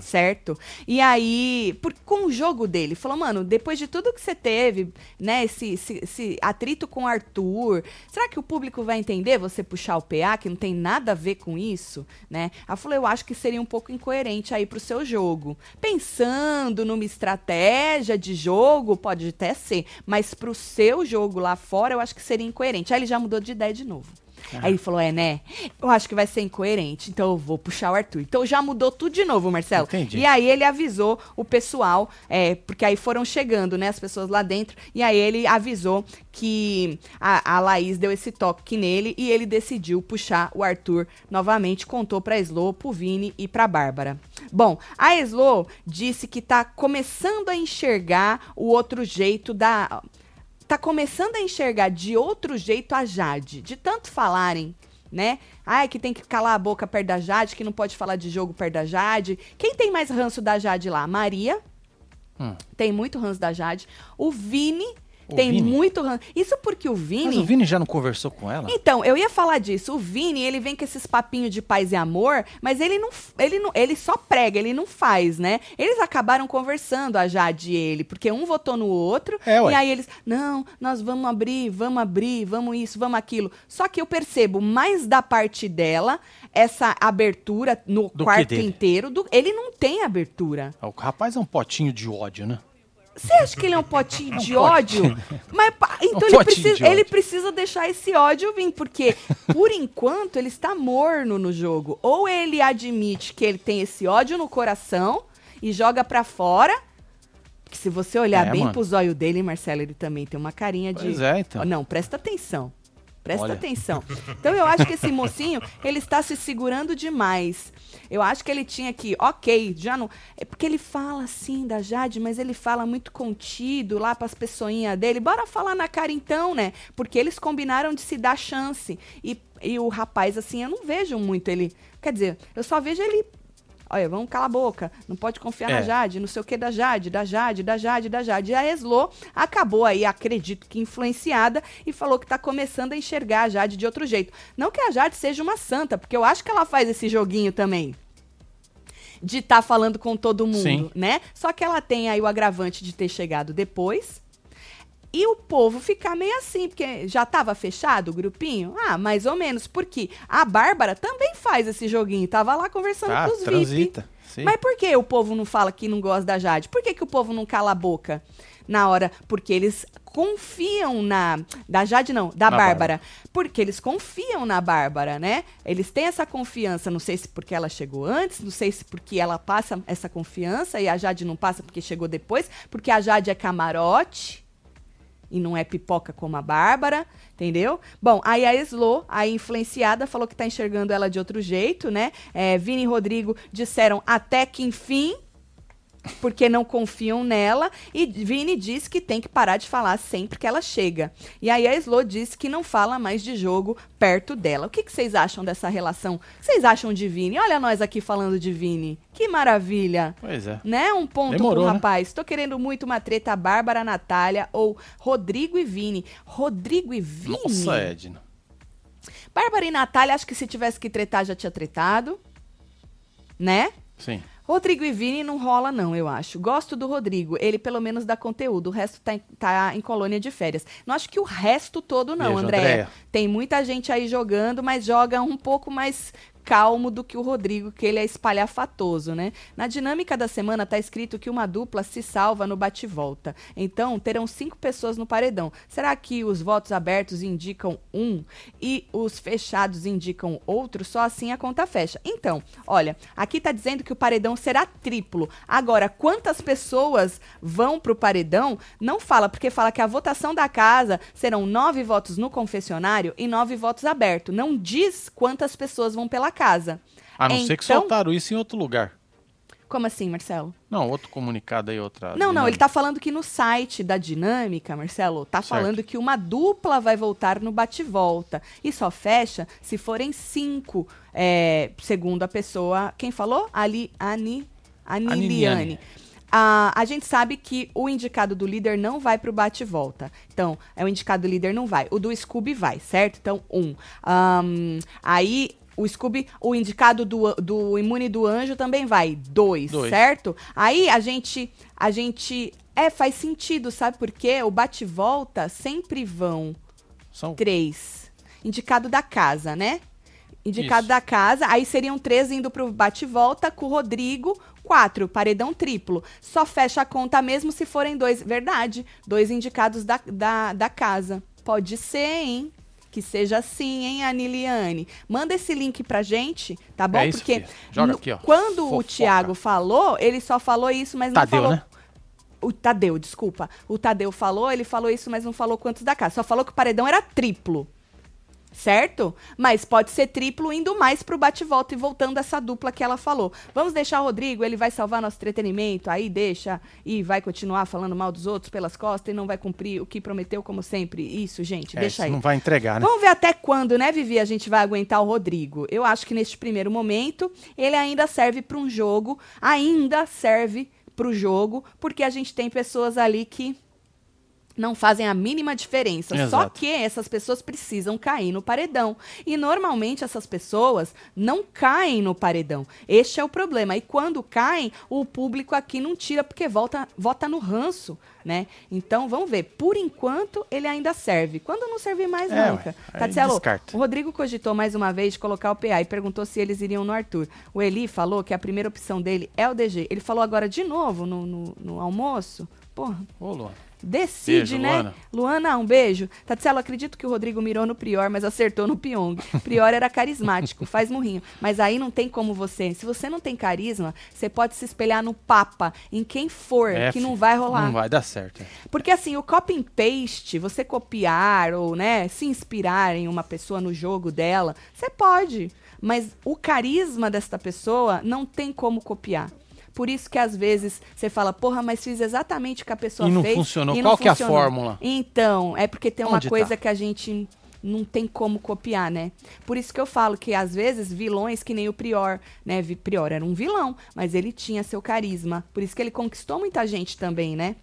[SPEAKER 2] certo? E aí, por, com o jogo dele, falou, mano, depois de tudo que você teve, né, esse, esse, esse atrito com Arthur, será que o público vai entender você puxar o PA, que não tem nada a ver com isso, né? Ela falou, eu acho que seria um pouco incoerente aí pro seu jogo. Pensando numa estratégia de jogo, pode até ser, mas pro seu jogo lá fora, eu acho que seria incoerente. Aí ele já mudou de ideia de novo. Aí ele falou: é, né? Eu acho que vai ser incoerente, então eu vou puxar o Arthur. Então já mudou tudo de novo, Marcelo.
[SPEAKER 1] Entendi.
[SPEAKER 2] E aí ele avisou o pessoal, é, porque aí foram chegando, né, as pessoas lá dentro, e aí ele avisou que a, a Laís deu esse toque nele e ele decidiu puxar o Arthur novamente, contou pra Slo, pro Vini e pra Bárbara. Bom, a Slo disse que tá começando a enxergar o outro jeito da tá começando a enxergar de outro jeito a Jade. De tanto falarem, né? Ai, que tem que calar a boca perto da Jade, que não pode falar de jogo perto da Jade. Quem tem mais ranço da Jade lá? Maria.
[SPEAKER 1] Hum.
[SPEAKER 2] Tem muito ranço da Jade. O Vini
[SPEAKER 1] O
[SPEAKER 2] tem
[SPEAKER 1] Vini?
[SPEAKER 2] muito ranço. Isso porque o Vini.
[SPEAKER 1] Mas o Vini já não conversou com ela?
[SPEAKER 2] Então, eu ia falar disso. O Vini, ele vem com esses papinhos de paz e amor, mas ele não, ele não, ele só prega, ele não faz, né? Eles acabaram conversando, a Jade e ele, porque um votou no outro,
[SPEAKER 1] É,
[SPEAKER 2] e aí eles, não, nós vamos abrir, vamos abrir, vamos isso, vamos aquilo. Só que eu percebo mais da parte dela essa abertura no
[SPEAKER 1] Do
[SPEAKER 2] quarto inteiro, do, ele não tem abertura.
[SPEAKER 1] O rapaz é um potinho de ódio, né?
[SPEAKER 2] Você acha que ele é um potinho de ódio? Mas pá, então
[SPEAKER 1] Um
[SPEAKER 2] ele, precisa, ele precisa deixar esse ódio vir, porque por enquanto ele está morno no jogo. Ou ele admite que ele tem esse ódio no coração e joga pra fora. Que se você olhar
[SPEAKER 1] É,
[SPEAKER 2] bem
[SPEAKER 1] mano.
[SPEAKER 2] pro zóio dele, Marcelo, ele também tem uma carinha de.
[SPEAKER 1] Pois é, então.
[SPEAKER 2] Não, presta atenção. Presta
[SPEAKER 1] Olha.
[SPEAKER 2] atenção. Então eu acho que esse mocinho, ele está se segurando demais. Eu acho que ele tinha que, ok, já não. É porque ele fala assim da Jade, mas ele fala muito contido lá pras pessoinhas dele. Bora falar na cara então, né? Porque eles combinaram de se dar chance. E, e o rapaz, assim, eu não vejo muito ele. Quer dizer, eu só vejo ele. Olha, vamos calar a boca. Não pode confiar na
[SPEAKER 1] É.
[SPEAKER 2] Jade, não sei o que da Jade, da Jade, da Jade, da Jade. E a Eslo acabou aí, acredito que influenciada, e falou que tá começando a enxergar a Jade de outro jeito. Não que a Jade seja uma santa, porque eu acho que ela faz esse joguinho também. De estar falando com todo mundo,
[SPEAKER 1] Sim.
[SPEAKER 2] né? Só que ela tem aí o agravante de ter chegado depois. E o povo ficar meio assim, porque já tava fechado o grupinho? Ah, mais ou menos, porque a Bárbara também faz esse joguinho, tava lá conversando
[SPEAKER 1] Ah,
[SPEAKER 2] com os VIP.
[SPEAKER 1] transita. Sim.
[SPEAKER 2] Mas por que o povo não fala que não gosta da Jade? Por que, que o povo não cala a boca na hora? Porque eles confiam na. Da Jade, não, da
[SPEAKER 1] Na
[SPEAKER 2] Bárbara. Porque eles confiam na Bárbara, né? Eles têm essa confiança. Não sei se porque ela chegou antes, não sei se porque ela passa essa confiança e a Jade não passa porque chegou depois, porque a Jade é camarote e não é pipoca como a Bárbara, entendeu? Bom, aí a Slo, a influenciada, falou que tá enxergando ela de outro jeito, né? É, Vini e Rodrigo disseram até que enfim, porque não confiam nela, e Vini disse que tem que parar de falar sempre que ela chega. E aí a Slo disse que não fala mais de jogo perto dela. O que, que vocês acham dessa relação? O que vocês acham de Vini? Olha nós aqui falando de Vini. Que maravilha!
[SPEAKER 1] Pois é.
[SPEAKER 2] Né? Um ponto
[SPEAKER 1] Demorou,
[SPEAKER 2] pro
[SPEAKER 1] né?
[SPEAKER 2] rapaz. Tô querendo muito uma treta Bárbara, Natália ou Rodrigo e Vini. Rodrigo e Vini?
[SPEAKER 1] Nossa, Edna.
[SPEAKER 2] Bárbara e Natália, acho que se tivesse que tretar, já tinha tretado. Né?
[SPEAKER 1] Sim.
[SPEAKER 2] Rodrigo e Vini não rola, não, eu acho. Gosto do Rodrigo. Ele pelo menos dá conteúdo. O resto tá, em- tá em colônia de férias. Não acho que o resto todo, não. Andréia. Tem muita gente aí jogando, mas joga um pouco mais calmo do que o Rodrigo, que ele é espalhafatoso, né? Na dinâmica da semana tá escrito que uma dupla se salva no bate-volta. Então, terão cinco pessoas no paredão. Será que os votos abertos indicam um e os fechados indicam outro? Só assim a conta fecha. Então, olha, aqui tá dizendo que o paredão será triplo. Agora, quantas pessoas vão pro paredão? Não fala, porque fala que a votação da casa serão nove votos no confessionário e nove votos aberto. Não diz quantas pessoas vão pela casa.
[SPEAKER 1] A não ser que
[SPEAKER 2] Então-
[SPEAKER 1] soltaram isso em outro lugar.
[SPEAKER 2] Como assim, Marcelo?
[SPEAKER 1] Não, outro comunicado aí, outra.
[SPEAKER 2] Não, não,
[SPEAKER 1] dinâmica.
[SPEAKER 2] ele tá falando que no site da Dinâmica, Marcelo, tá
[SPEAKER 1] Certo.
[SPEAKER 2] falando que uma dupla vai voltar no bate-volta. E só fecha se forem cinco, é, segundo a pessoa. Quem falou? Ali, Ani, Aniliane. A, a gente sabe que o indicado do líder não vai pro bate-volta. Então, é o indicado do líder não vai. O do Scooby vai, certo? Então, um. Ahn, aí, o Scooby, o indicado do, do imune do anjo também vai. Dois,
[SPEAKER 1] Dois.
[SPEAKER 2] certo? Aí, a gente, a gente... É, faz sentido, sabe por quê? O bate-volta sempre vão
[SPEAKER 1] São
[SPEAKER 2] três. Indicado da casa, né? Indicado
[SPEAKER 1] Isso.
[SPEAKER 2] da casa, aí seriam três indo pro bate-volta com o Rodrigo, quatro, paredão triplo. Só fecha a conta mesmo se forem dois. Verdade, dois indicados da, da, da casa. Pode ser, hein? Que seja assim, hein, Aniliane? Manda esse link pra gente, tá bom?
[SPEAKER 1] É isso,
[SPEAKER 2] Porque.
[SPEAKER 1] Joga aqui, ó.
[SPEAKER 2] quando o
[SPEAKER 1] Fofoca.
[SPEAKER 2] Thiago falou, ele só falou isso, mas não
[SPEAKER 1] Tadeu,
[SPEAKER 2] falou
[SPEAKER 1] né?
[SPEAKER 2] o Tadeu, desculpa. O Tadeu falou, ele falou isso, mas não falou quantos da casa. Só falou que o paredão era triplo. Certo? Mas pode ser triplo indo mais pro bate-volta e voltando essa dupla que ela falou. Vamos deixar o Rodrigo, ele vai salvar nosso entretenimento, aí deixa e vai continuar falando mal dos outros pelas costas e não vai cumprir o que prometeu, como sempre. Isso, gente,
[SPEAKER 1] É,
[SPEAKER 2] deixa aí.
[SPEAKER 1] Não vai entregar, né?
[SPEAKER 2] Vamos ver até quando, né, Vivi, a gente vai aguentar o Rodrigo. Eu acho que neste primeiro momento ele ainda serve para um jogo, ainda serve para o jogo, porque a gente tem pessoas ali que não fazem a mínima diferença. Só
[SPEAKER 1] Exato.
[SPEAKER 2] que essas pessoas precisam cair no paredão. E normalmente essas pessoas não caem no paredão. Este é o problema. E quando caem, o público aqui não tira porque volta, vota no ranço, né? Então vamos ver. Por enquanto ele ainda serve. Quando não servir mais,
[SPEAKER 1] É, aí
[SPEAKER 2] Tatielo, o Rodrigo cogitou mais uma vez de colocar o PA e perguntou se eles iriam no Arthur. O Eli falou que a primeira opção dele é o DG. Ele falou agora de novo no, no, no almoço. Porra,
[SPEAKER 1] Ô, Luan.
[SPEAKER 2] Decide,
[SPEAKER 1] Beijo,
[SPEAKER 2] né?
[SPEAKER 1] Luana.
[SPEAKER 2] Luana, um beijo. Tatselo, acredito que o Rodrigo mirou no Prior, mas acertou no Pyong. Prior era carismático, faz murrinho. Mas aí não tem como você. Se você não tem carisma, você pode se espelhar no Papa, em quem for,
[SPEAKER 1] É,
[SPEAKER 2] que não vai rolar.
[SPEAKER 1] Não vai dar certo. É.
[SPEAKER 2] Porque assim, o copy and paste, você copiar ou, né, se inspirar em uma pessoa no jogo dela, você pode. Mas o carisma desta pessoa não tem como copiar. Por isso que às vezes você fala, porra, mas fiz exatamente o que a pessoa
[SPEAKER 1] E não
[SPEAKER 2] fez.
[SPEAKER 1] funcionou.
[SPEAKER 2] e
[SPEAKER 1] Qual que é a
[SPEAKER 2] funcionou."
[SPEAKER 1] fórmula?
[SPEAKER 2] Então, é porque tem uma
[SPEAKER 1] Onde
[SPEAKER 2] coisa
[SPEAKER 1] tá?
[SPEAKER 2] que a gente não tem como copiar, né? Por isso que eu falo que às vezes vilões que nem o Prior, né? Prior era um vilão, mas ele tinha seu carisma. Por isso que ele conquistou muita gente também, né?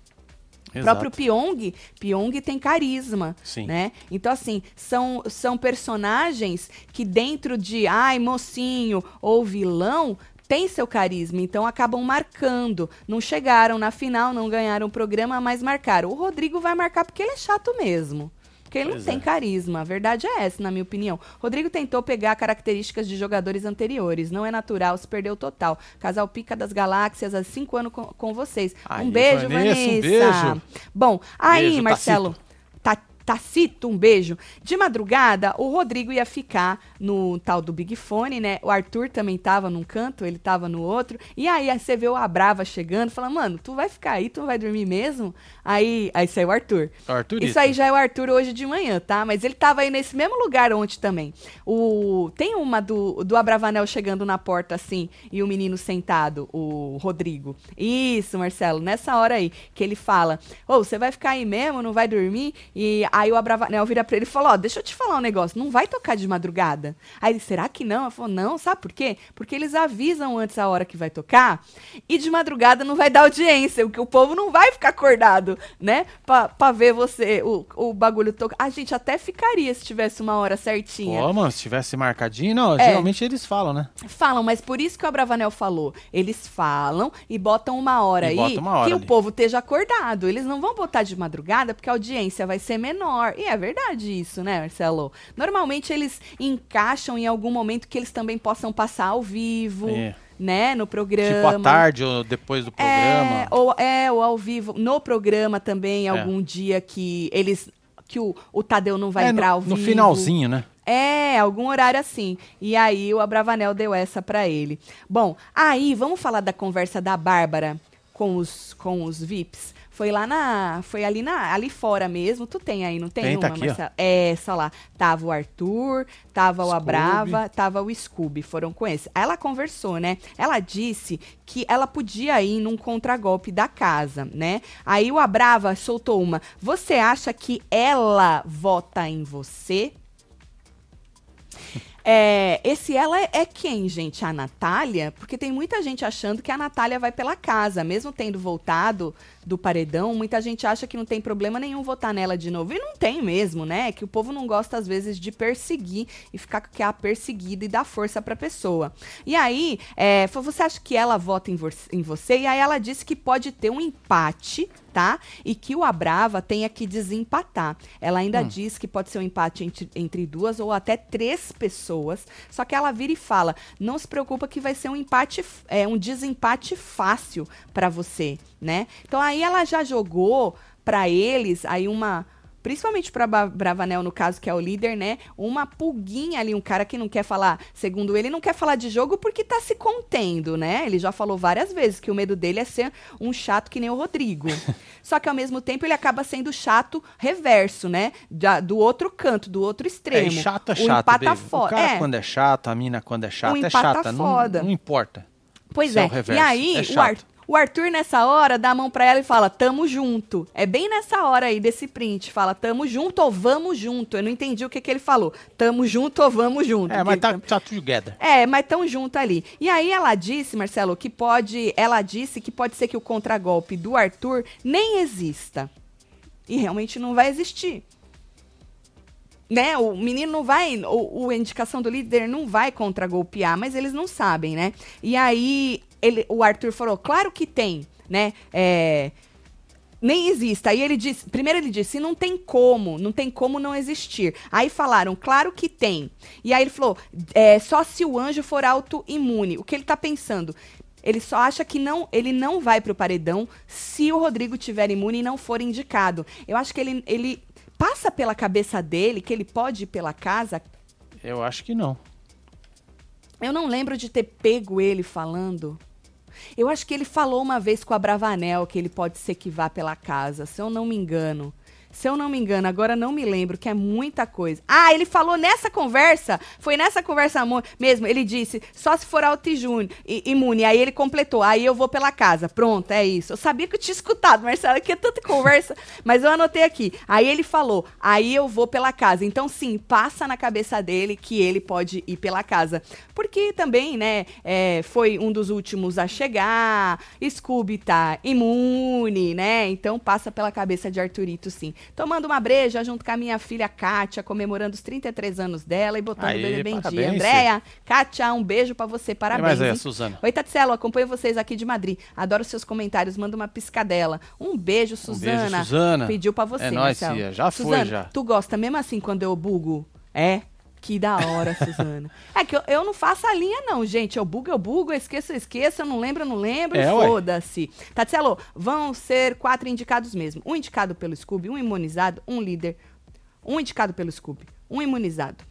[SPEAKER 2] O
[SPEAKER 1] Exato.
[SPEAKER 2] próprio Pyong, Pyong tem carisma,
[SPEAKER 1] Sim.
[SPEAKER 2] né? Então, assim, são, são personagens que dentro de, ai, mocinho ou vilão, tem seu carisma, então acabam marcando. Não chegaram na final, não ganharam o programa, mas marcaram. O Rodrigo vai marcar porque ele é chato mesmo. Porque ele
[SPEAKER 1] Pois
[SPEAKER 2] não tem
[SPEAKER 1] é.
[SPEAKER 2] carisma. A verdade é essa, na minha opinião. Rodrigo tentou pegar características de jogadores anteriores. Não é natural, se perdeu total. Casal Pica das Galáxias, há cinco anos com, com vocês.
[SPEAKER 1] Aí,
[SPEAKER 2] um beijo,
[SPEAKER 1] Vanessa,
[SPEAKER 2] Vanessa.
[SPEAKER 1] um beijo.
[SPEAKER 2] Bom, aí,
[SPEAKER 1] Beijo,
[SPEAKER 2] Marcelo. Ta- Tacito, um beijo. De madrugada, o Rodrigo ia ficar no tal do Big Fone, né? O Arthur também tava num canto, ele tava no outro. E aí, você vê o Abrava chegando, fala, mano, tu vai ficar aí, tu não vai dormir mesmo? Aí, aí saiu o Arthur.
[SPEAKER 1] O Arthurito.
[SPEAKER 2] Isso aí já é o Arthur hoje de manhã, tá? Mas ele tava aí nesse mesmo lugar ontem também. O... Tem uma do, do Abravanel chegando na porta assim e o menino sentado, o Rodrigo. Isso, Marcelo, nessa hora aí que ele fala: Ô, você vai ficar aí mesmo, não vai dormir? E aí o Abravanel vira pra ele e fala: Ó, deixa eu te falar um negócio, não vai tocar de madrugada. Aí ele: será que não? Ela falou: não, sabe por quê? Porque eles avisam antes a hora que vai tocar e de madrugada não vai dar audiência, porque o povo não vai ficar acordado, né? Pra, pra ver você, o, o bagulho tocar. A gente até ficaria se tivesse uma hora certinha.
[SPEAKER 1] Ó, mano, se tivesse marcadinho, não,
[SPEAKER 2] É.
[SPEAKER 1] geralmente eles falam, né?
[SPEAKER 2] Falam, mas por isso que o Abravanel falou. Eles falam e botam uma hora
[SPEAKER 1] E
[SPEAKER 2] aí
[SPEAKER 1] uma hora
[SPEAKER 2] que o
[SPEAKER 1] ali.
[SPEAKER 2] povo esteja acordado. Eles não vão botar de madrugada porque a audiência vai ser menor. E é verdade isso, né, Marcelo? Normalmente eles encaixam em algum momento que eles também possam passar ao vivo,
[SPEAKER 1] É.
[SPEAKER 2] né, no programa.
[SPEAKER 1] Tipo, à tarde ou depois do programa.
[SPEAKER 2] É, ou, é, ou ao vivo, no programa também,
[SPEAKER 1] É.
[SPEAKER 2] algum dia que eles. que o, o Tadeu não vai
[SPEAKER 1] É,
[SPEAKER 2] entrar
[SPEAKER 1] no,
[SPEAKER 2] ao
[SPEAKER 1] no
[SPEAKER 2] vivo.
[SPEAKER 1] finalzinho, né?
[SPEAKER 2] É, algum horário assim. E aí o Abravanel deu essa pra ele. Bom, aí vamos falar da conversa da Bárbara com os com os VIPs. Foi lá na, foi ali na, ali fora mesmo. Tu tem aí, não tem,
[SPEAKER 1] Tem, tá
[SPEAKER 2] uma,
[SPEAKER 1] aqui, ó.
[SPEAKER 2] Marcelo? É, só lá. Tava o Arthur, tava o
[SPEAKER 1] Scooby.
[SPEAKER 2] Abrava, tava o Scooby, foram com esse. Aí Ela conversou, né? Ela disse que ela podia ir num contragolpe da casa, né? Aí o Abrava soltou uma. Você acha que ela vota em você? É, esse ela é, é quem, gente? A Natália? Porque tem muita gente achando que a Natália vai pela casa, mesmo tendo voltado do paredão, muita gente acha que não tem problema nenhum votar nela de novo. E não tem mesmo, né? Que o povo não gosta, às vezes, de perseguir e ficar com a perseguida e dar força pra pessoa. E aí, é, você acha que ela vota em, vo em você? E aí ela disse que pode ter um empate tá? E que o Abrava tenha que desempatar. Ela ainda hum. diz que pode ser um empate entre, entre, duas ou até três pessoas. Só que ela vira e fala: não se preocupa que vai ser um empate, é um desempate fácil para você, né? Então aí ela já jogou para eles aí uma principalmente para Bravanel, no caso, que é o líder, né? Uma pulguinha ali, um cara que não quer falar, segundo ele, não quer falar de jogo porque tá se contendo, né? Ele já falou várias vezes que o medo dele é ser um chato que nem o Rodrigo. Só que ao mesmo tempo ele acaba sendo chato reverso, né? Da, do outro canto, do outro extremo.
[SPEAKER 1] É, chato é chato, o, o cara é. quando é chato, a mina quando é chata é chata, foda. Não, não importa.
[SPEAKER 2] Pois é. é e aí, é o Arthur o Arthur, nessa hora, dá a mão pra ela e fala, tamo junto. É bem nessa hora aí desse print. Fala, tamo junto ou vamos junto. Eu não entendi o que, que ele falou. Tamo junto ou vamos junto.
[SPEAKER 1] É, mas tá, tá together.
[SPEAKER 2] É, mas tão junto ali. E aí ela disse, Marcelo, que pode. Ela disse que pode ser que o contragolpe do Arthur nem exista. E realmente não vai existir né, o menino não vai, o, o indicação do líder não vai contra-golpear, mas eles não sabem, né? E aí ele, o Arthur falou, claro que tem, né? É, nem existe. Aí ele disse, primeiro ele disse, não tem como, não tem como não existir. Aí falaram, claro que tem. E aí ele falou, é, só se o anjo for autoimune. O que ele tá pensando? Ele só acha que não, ele não vai pro paredão se o Rodrigo tiver imune e não for indicado. Eu acho que ele, ele passa pela cabeça dele que ele pode ir pela casa?
[SPEAKER 1] Eu acho que não.
[SPEAKER 2] Eu não lembro de ter pego ele falando. Eu acho que ele falou uma vez com a Bravanel que ele pode ser que vá pela casa, se eu não me engano. Se eu não me engano, agora não me lembro, que é muita coisa. Ah, ele falou nessa conversa, foi nessa conversa mesmo, ele disse, só se for autoimune. Aí ele completou, aí eu vou pela casa. Pronto, é isso. Eu sabia que eu tinha escutado, Marcelo, que é tanta conversa, mas eu anotei aqui. Aí ele falou, aí eu vou pela casa. Então, sim, passa na cabeça dele que ele pode ir pela casa. Porque também, né, é, foi um dos últimos a chegar, Scooby tá imune, né? Então passa pela cabeça de Arthurito, sim tomando uma breja junto com a minha filha Kátia, comemorando os 33 anos dela e botando Aê, o bebê em dia. Andréia, Kátia, um beijo para você, parabéns.
[SPEAKER 1] Mas é, Suzana.
[SPEAKER 2] Oi, Tatselo, acompanho vocês aqui de Madrid. Adoro seus comentários, manda uma piscadela. Um beijo, Suzana. Um beijo,
[SPEAKER 1] Suzana.
[SPEAKER 2] Pediu para você,
[SPEAKER 1] é nóis, Cia. Já
[SPEAKER 2] Suzana,
[SPEAKER 1] foi, já.
[SPEAKER 2] tu gosta mesmo assim quando eu bugo? É? Que da hora, Suzana. é que eu, eu, não faço a linha, não, gente. Eu bugo, eu bugo, eu esqueço, eu esqueço, eu não lembro, eu não lembro. É, Foda-se. Tatielo, vão ser quatro indicados mesmo. Um indicado pelo Scooby, um imunizado, um líder. Um indicado pelo Scooby, um imunizado.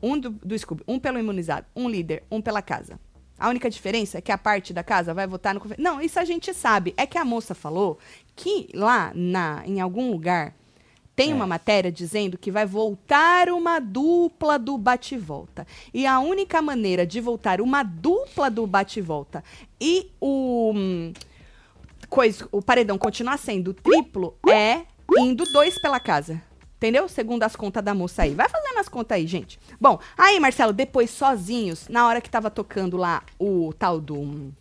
[SPEAKER 2] Um do, do Scooby, um pelo imunizado, um líder, um pela casa. A única diferença é que a parte da casa vai votar no. Não, isso a gente sabe. É que a moça falou que lá na, em algum lugar tem é. uma matéria dizendo que vai voltar uma dupla do bate-volta. E a única maneira de voltar uma dupla do bate-volta e o, hum, coisa, o paredão continuar sendo triplo é indo dois pela casa. Entendeu? Segundo as contas da moça aí. Vai fazendo as contas aí, gente. Bom, aí, Marcelo, depois sozinhos, na hora que tava tocando lá o tal do hum,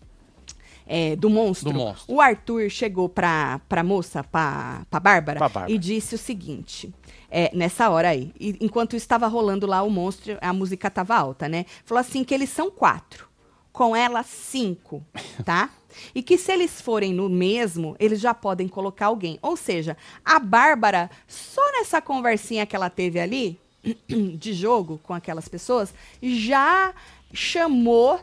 [SPEAKER 2] é, do, monstro,
[SPEAKER 1] do monstro,
[SPEAKER 2] o Arthur chegou pra, pra moça, pra, pra, Bárbara, pra Bárbara, e disse o seguinte. É, nessa hora aí. E, enquanto estava rolando lá o monstro, a música tava alta, né? Falou assim que eles são quatro. Com ela, cinco, tá? E que se eles forem no mesmo, eles já podem colocar alguém. Ou seja, a Bárbara, só nessa conversinha que ela teve ali, de jogo com aquelas pessoas, já chamou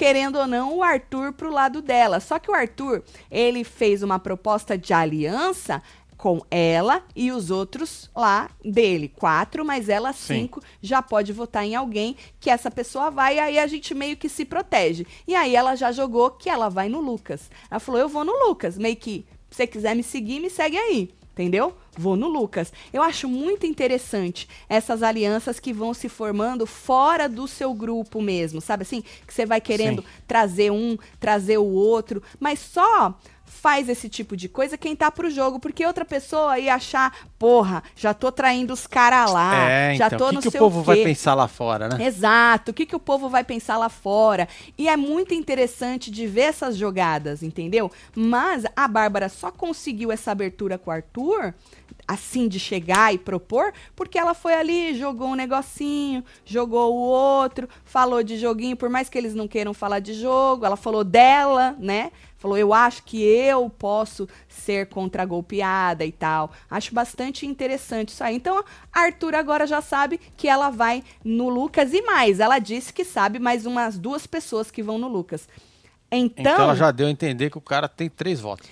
[SPEAKER 2] querendo ou não, o Arthur pro lado dela. Só que o Arthur, ele fez uma proposta de aliança com ela e os outros lá dele. Quatro, mas ela cinco Sim. já pode votar em alguém que essa pessoa vai, e aí a gente meio que se protege. E aí ela já jogou que ela vai no Lucas. Ela falou: eu vou no Lucas, meio que, se você quiser me seguir, me segue aí entendeu? Vou no Lucas. Eu acho muito interessante essas alianças que vão se formando fora do seu grupo mesmo, sabe assim? Que você vai querendo Sim. trazer um, trazer o outro, mas só faz esse tipo de coisa quem tá pro jogo, porque outra pessoa ia achar, porra, já tô traindo os caras lá,
[SPEAKER 1] É,
[SPEAKER 2] já
[SPEAKER 1] então,
[SPEAKER 2] tô
[SPEAKER 1] o que,
[SPEAKER 2] no
[SPEAKER 1] que o povo vai
[SPEAKER 2] quê.
[SPEAKER 1] pensar lá fora, né?
[SPEAKER 2] Exato. O que, que o povo vai pensar lá fora? E é muito interessante de ver essas jogadas, entendeu? Mas a Bárbara só conseguiu essa abertura com o Arthur, assim, de chegar e propor, porque ela foi ali, jogou um negocinho, jogou o outro, falou de joguinho, por mais que eles não queiram falar de jogo, ela falou dela, né? Falou, eu acho que eu posso ser contragolpeada e tal. Acho bastante interessante isso aí. Então, a Arthur agora já sabe que ela vai no Lucas e mais. Ela disse que sabe mais umas duas pessoas que vão no Lucas. Então,
[SPEAKER 1] Então ela já deu a entender que o cara tem três votos.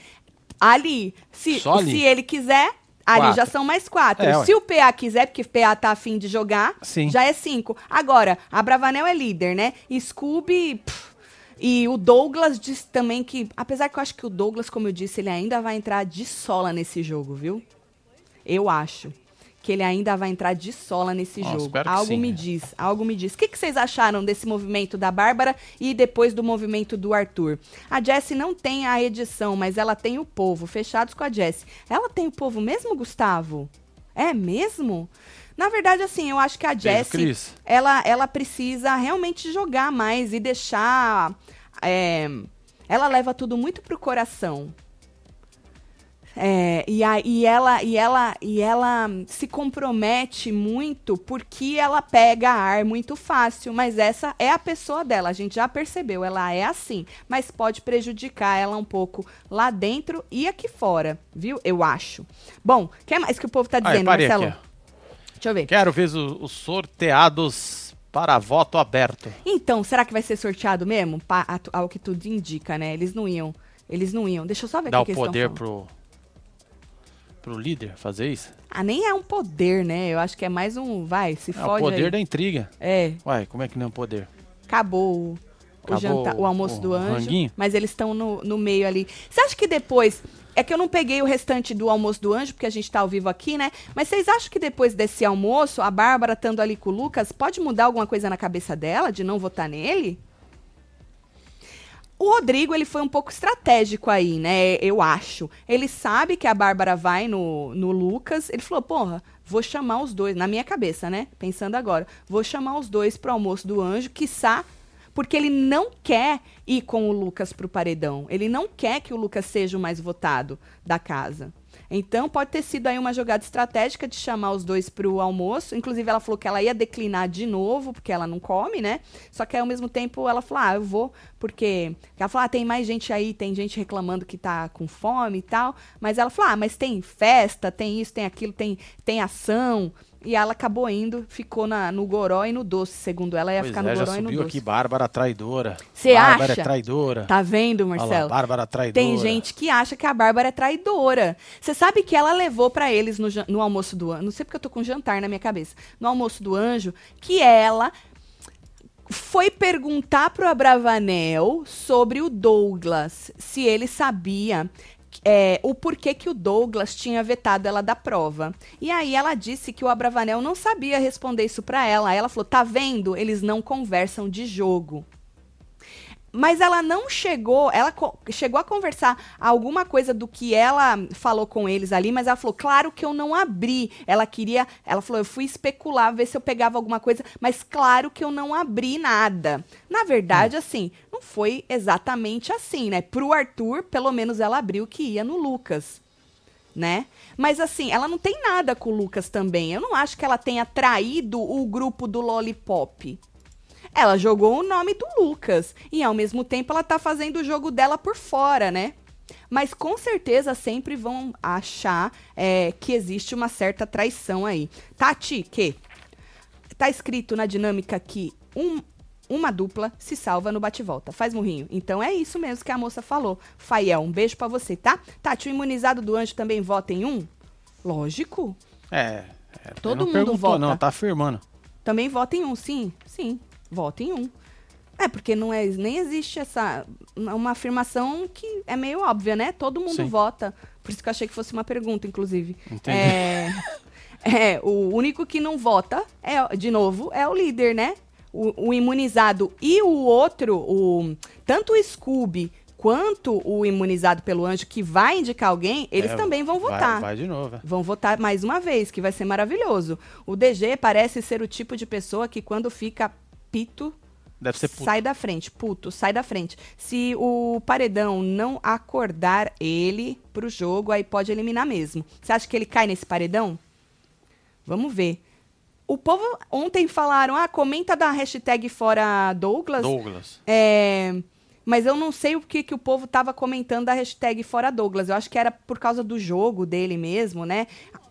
[SPEAKER 2] ali, se,
[SPEAKER 1] ali.
[SPEAKER 2] se ele quiser, ali
[SPEAKER 1] Quatro.
[SPEAKER 2] já são mais quatro.
[SPEAKER 1] É,
[SPEAKER 2] se o PA quiser, porque o PA tá afim de jogar,
[SPEAKER 1] Sim.
[SPEAKER 2] já é cinco. Agora, a Bravanel é líder, né? Scooby. pff, e o Douglas disse também que, apesar que eu acho que o Douglas, como eu disse, ele ainda vai entrar de sola nesse jogo, viu? Eu acho que ele ainda vai entrar de sola nesse jogo. Algo
[SPEAKER 1] sim,
[SPEAKER 2] me
[SPEAKER 1] né?
[SPEAKER 2] diz, algo me diz. O que, que vocês acharam desse movimento da Bárbara e depois do movimento do Arthur? A Jessie não tem a edição, mas ela tem o povo. Fechados com a Jessie. Ela tem o povo mesmo, Gustavo? É mesmo? Na verdade, assim, eu acho que a Jessie ela, ela precisa realmente jogar mais e deixar. é, ela leva tudo muito pro coração. É, e, a, e, ela, e, ela, e ela se compromete muito porque ela pega ar muito fácil. Mas essa é a pessoa dela, a gente já percebeu, ela é assim. Mas pode prejudicar ela um pouco lá dentro e aqui fora, viu? Eu acho. Bom, o que mais que o povo tá
[SPEAKER 1] Aí,
[SPEAKER 2] dizendo,
[SPEAKER 1] parei
[SPEAKER 2] Marcelo?
[SPEAKER 1] aqui,
[SPEAKER 2] Deixa eu ver.
[SPEAKER 1] Quero ver os sorteados para voto aberto.
[SPEAKER 2] Então, será que vai ser sorteado mesmo? Pa- a- ao que tudo indica, né? Eles não iam. Eles não iam. Deixa eu só ver
[SPEAKER 1] Dá
[SPEAKER 2] o que, que eles
[SPEAKER 1] poder
[SPEAKER 2] estão falando.
[SPEAKER 1] pro, pro líder fazer isso?
[SPEAKER 2] Ah, nem é um poder, né? Eu acho que é mais um. Vai, se
[SPEAKER 1] É o
[SPEAKER 2] fode
[SPEAKER 1] poder
[SPEAKER 2] aí.
[SPEAKER 1] da intriga.
[SPEAKER 2] É,
[SPEAKER 1] Uai, como é que não é um poder?
[SPEAKER 2] acabou o, o
[SPEAKER 1] Acabou
[SPEAKER 2] jantar, o almoço
[SPEAKER 1] o
[SPEAKER 2] do anjo.
[SPEAKER 1] ranguinho?
[SPEAKER 2] Mas eles estão no, no meio ali. Você acha que depois. É que eu não peguei o restante do almoço do anjo, porque a gente tá ao vivo aqui, né? Mas vocês acham que depois desse almoço, a Bárbara estando ali com o Lucas, pode mudar alguma coisa na cabeça dela de não votar nele? O Rodrigo, ele foi um pouco estratégico aí, né? Eu acho. Ele sabe que a Bárbara vai no, no Lucas. Ele falou, porra, vou chamar os dois. Na minha cabeça, né? Pensando agora. Vou chamar os dois pro almoço do anjo, quiçá. Porque ele não quer ir com o Lucas pro paredão. Ele não quer que o Lucas seja o mais votado da casa. Então, pode ter sido aí uma jogada estratégica de chamar os dois pro almoço. Inclusive, ela falou que ela ia declinar de novo, porque ela não come, né? Só que ao mesmo tempo ela falou: ah, eu vou, porque. Ela falou: ah, tem mais gente aí, tem gente reclamando que tá com fome e tal. Mas ela falou: ah, mas tem festa, tem isso, tem aquilo, tem, tem ação. E ela acabou indo, ficou na, no goró e no doce, segundo ela, ia
[SPEAKER 1] Pois
[SPEAKER 2] ficar
[SPEAKER 1] é,
[SPEAKER 2] no
[SPEAKER 1] já
[SPEAKER 2] goró e no
[SPEAKER 1] subiu
[SPEAKER 2] doce.
[SPEAKER 1] aqui Bárbara traidora.
[SPEAKER 2] Cê
[SPEAKER 1] Bárbara
[SPEAKER 2] acha?
[SPEAKER 1] é traidora.
[SPEAKER 2] Tá vendo,
[SPEAKER 1] Olha lá,
[SPEAKER 2] Marcelo?
[SPEAKER 1] Bárbara traidora.
[SPEAKER 2] Tem gente que acha que a Bárbara é traidora. Você sabe que ela levou pra eles no, no almoço do anjo. Não sei porque eu tô com jantar na minha cabeça. No almoço do anjo, que ela foi perguntar pro Abravanel sobre o Douglas, se ele sabia é, o porquê que o Douglas tinha vetado ela da prova. E aí ela disse que o Abravanel não sabia responder isso pra ela. Aí ela falou: tá vendo? Eles não conversam de jogo. Mas ela não chegou, ela chegou a conversar alguma coisa do que ela falou com eles ali, mas ela falou, claro que eu não abri. Ela queria, ela falou, eu fui especular, ver se eu pegava alguma coisa, mas claro que eu não abri nada. Na verdade, assim, não foi exatamente assim, né? Pro Arthur, pelo menos ela abriu que ia no Lucas né? Mas assim, ela não tem nada com o Lucas também. Eu não acho que ela tenha traído o grupo do Lollipop. Ela jogou o nome do Lucas e ao mesmo tempo ela tá fazendo o jogo dela por fora, né? Mas com certeza sempre vão achar é, que existe uma certa traição aí. Tati, que tá escrito na dinâmica que um- uma dupla se salva no bate-volta. Faz murrinho. Então é isso mesmo que a moça falou. Fael, um beijo pra você, tá? Tati, o imunizado do anjo também vota em um? Lógico.
[SPEAKER 1] É. é,
[SPEAKER 2] Todo
[SPEAKER 1] não
[SPEAKER 2] mundo
[SPEAKER 1] perguntou,
[SPEAKER 2] vota.
[SPEAKER 1] Não, tá afirmando.
[SPEAKER 2] Também vota em um, sim. Sim, vota em um. É, porque não é, nem existe essa. Uma afirmação que é meio óbvia, né? Todo mundo
[SPEAKER 1] Sim.
[SPEAKER 2] vota. Por isso que eu achei que fosse uma pergunta, inclusive.
[SPEAKER 1] Entendi.
[SPEAKER 2] É, é, o único que não vota, é, de novo, é o líder, né? O, o imunizado e o outro, o, tanto o Scooby quanto o imunizado pelo anjo que vai indicar alguém, eles
[SPEAKER 1] É,
[SPEAKER 2] também vão
[SPEAKER 1] vai-
[SPEAKER 2] votar.
[SPEAKER 1] Vai, de novo. é.
[SPEAKER 2] Vão votar mais uma vez, que vai ser maravilhoso. O DG parece ser o tipo de pessoa que quando fica pito,
[SPEAKER 1] Deve ser puto.
[SPEAKER 2] sai da frente, puto, sai da frente. Se o paredão não acordar ele pro jogo, aí pode eliminar mesmo. Você acha que ele cai nesse paredão? Vamos ver. O povo ontem falaram, ah, comenta da hashtag fora Douglas.
[SPEAKER 1] Douglas.
[SPEAKER 2] É, mas eu não sei o que, que o povo tava comentando da hashtag Fora Douglas. Eu acho que era por causa do jogo dele mesmo, né?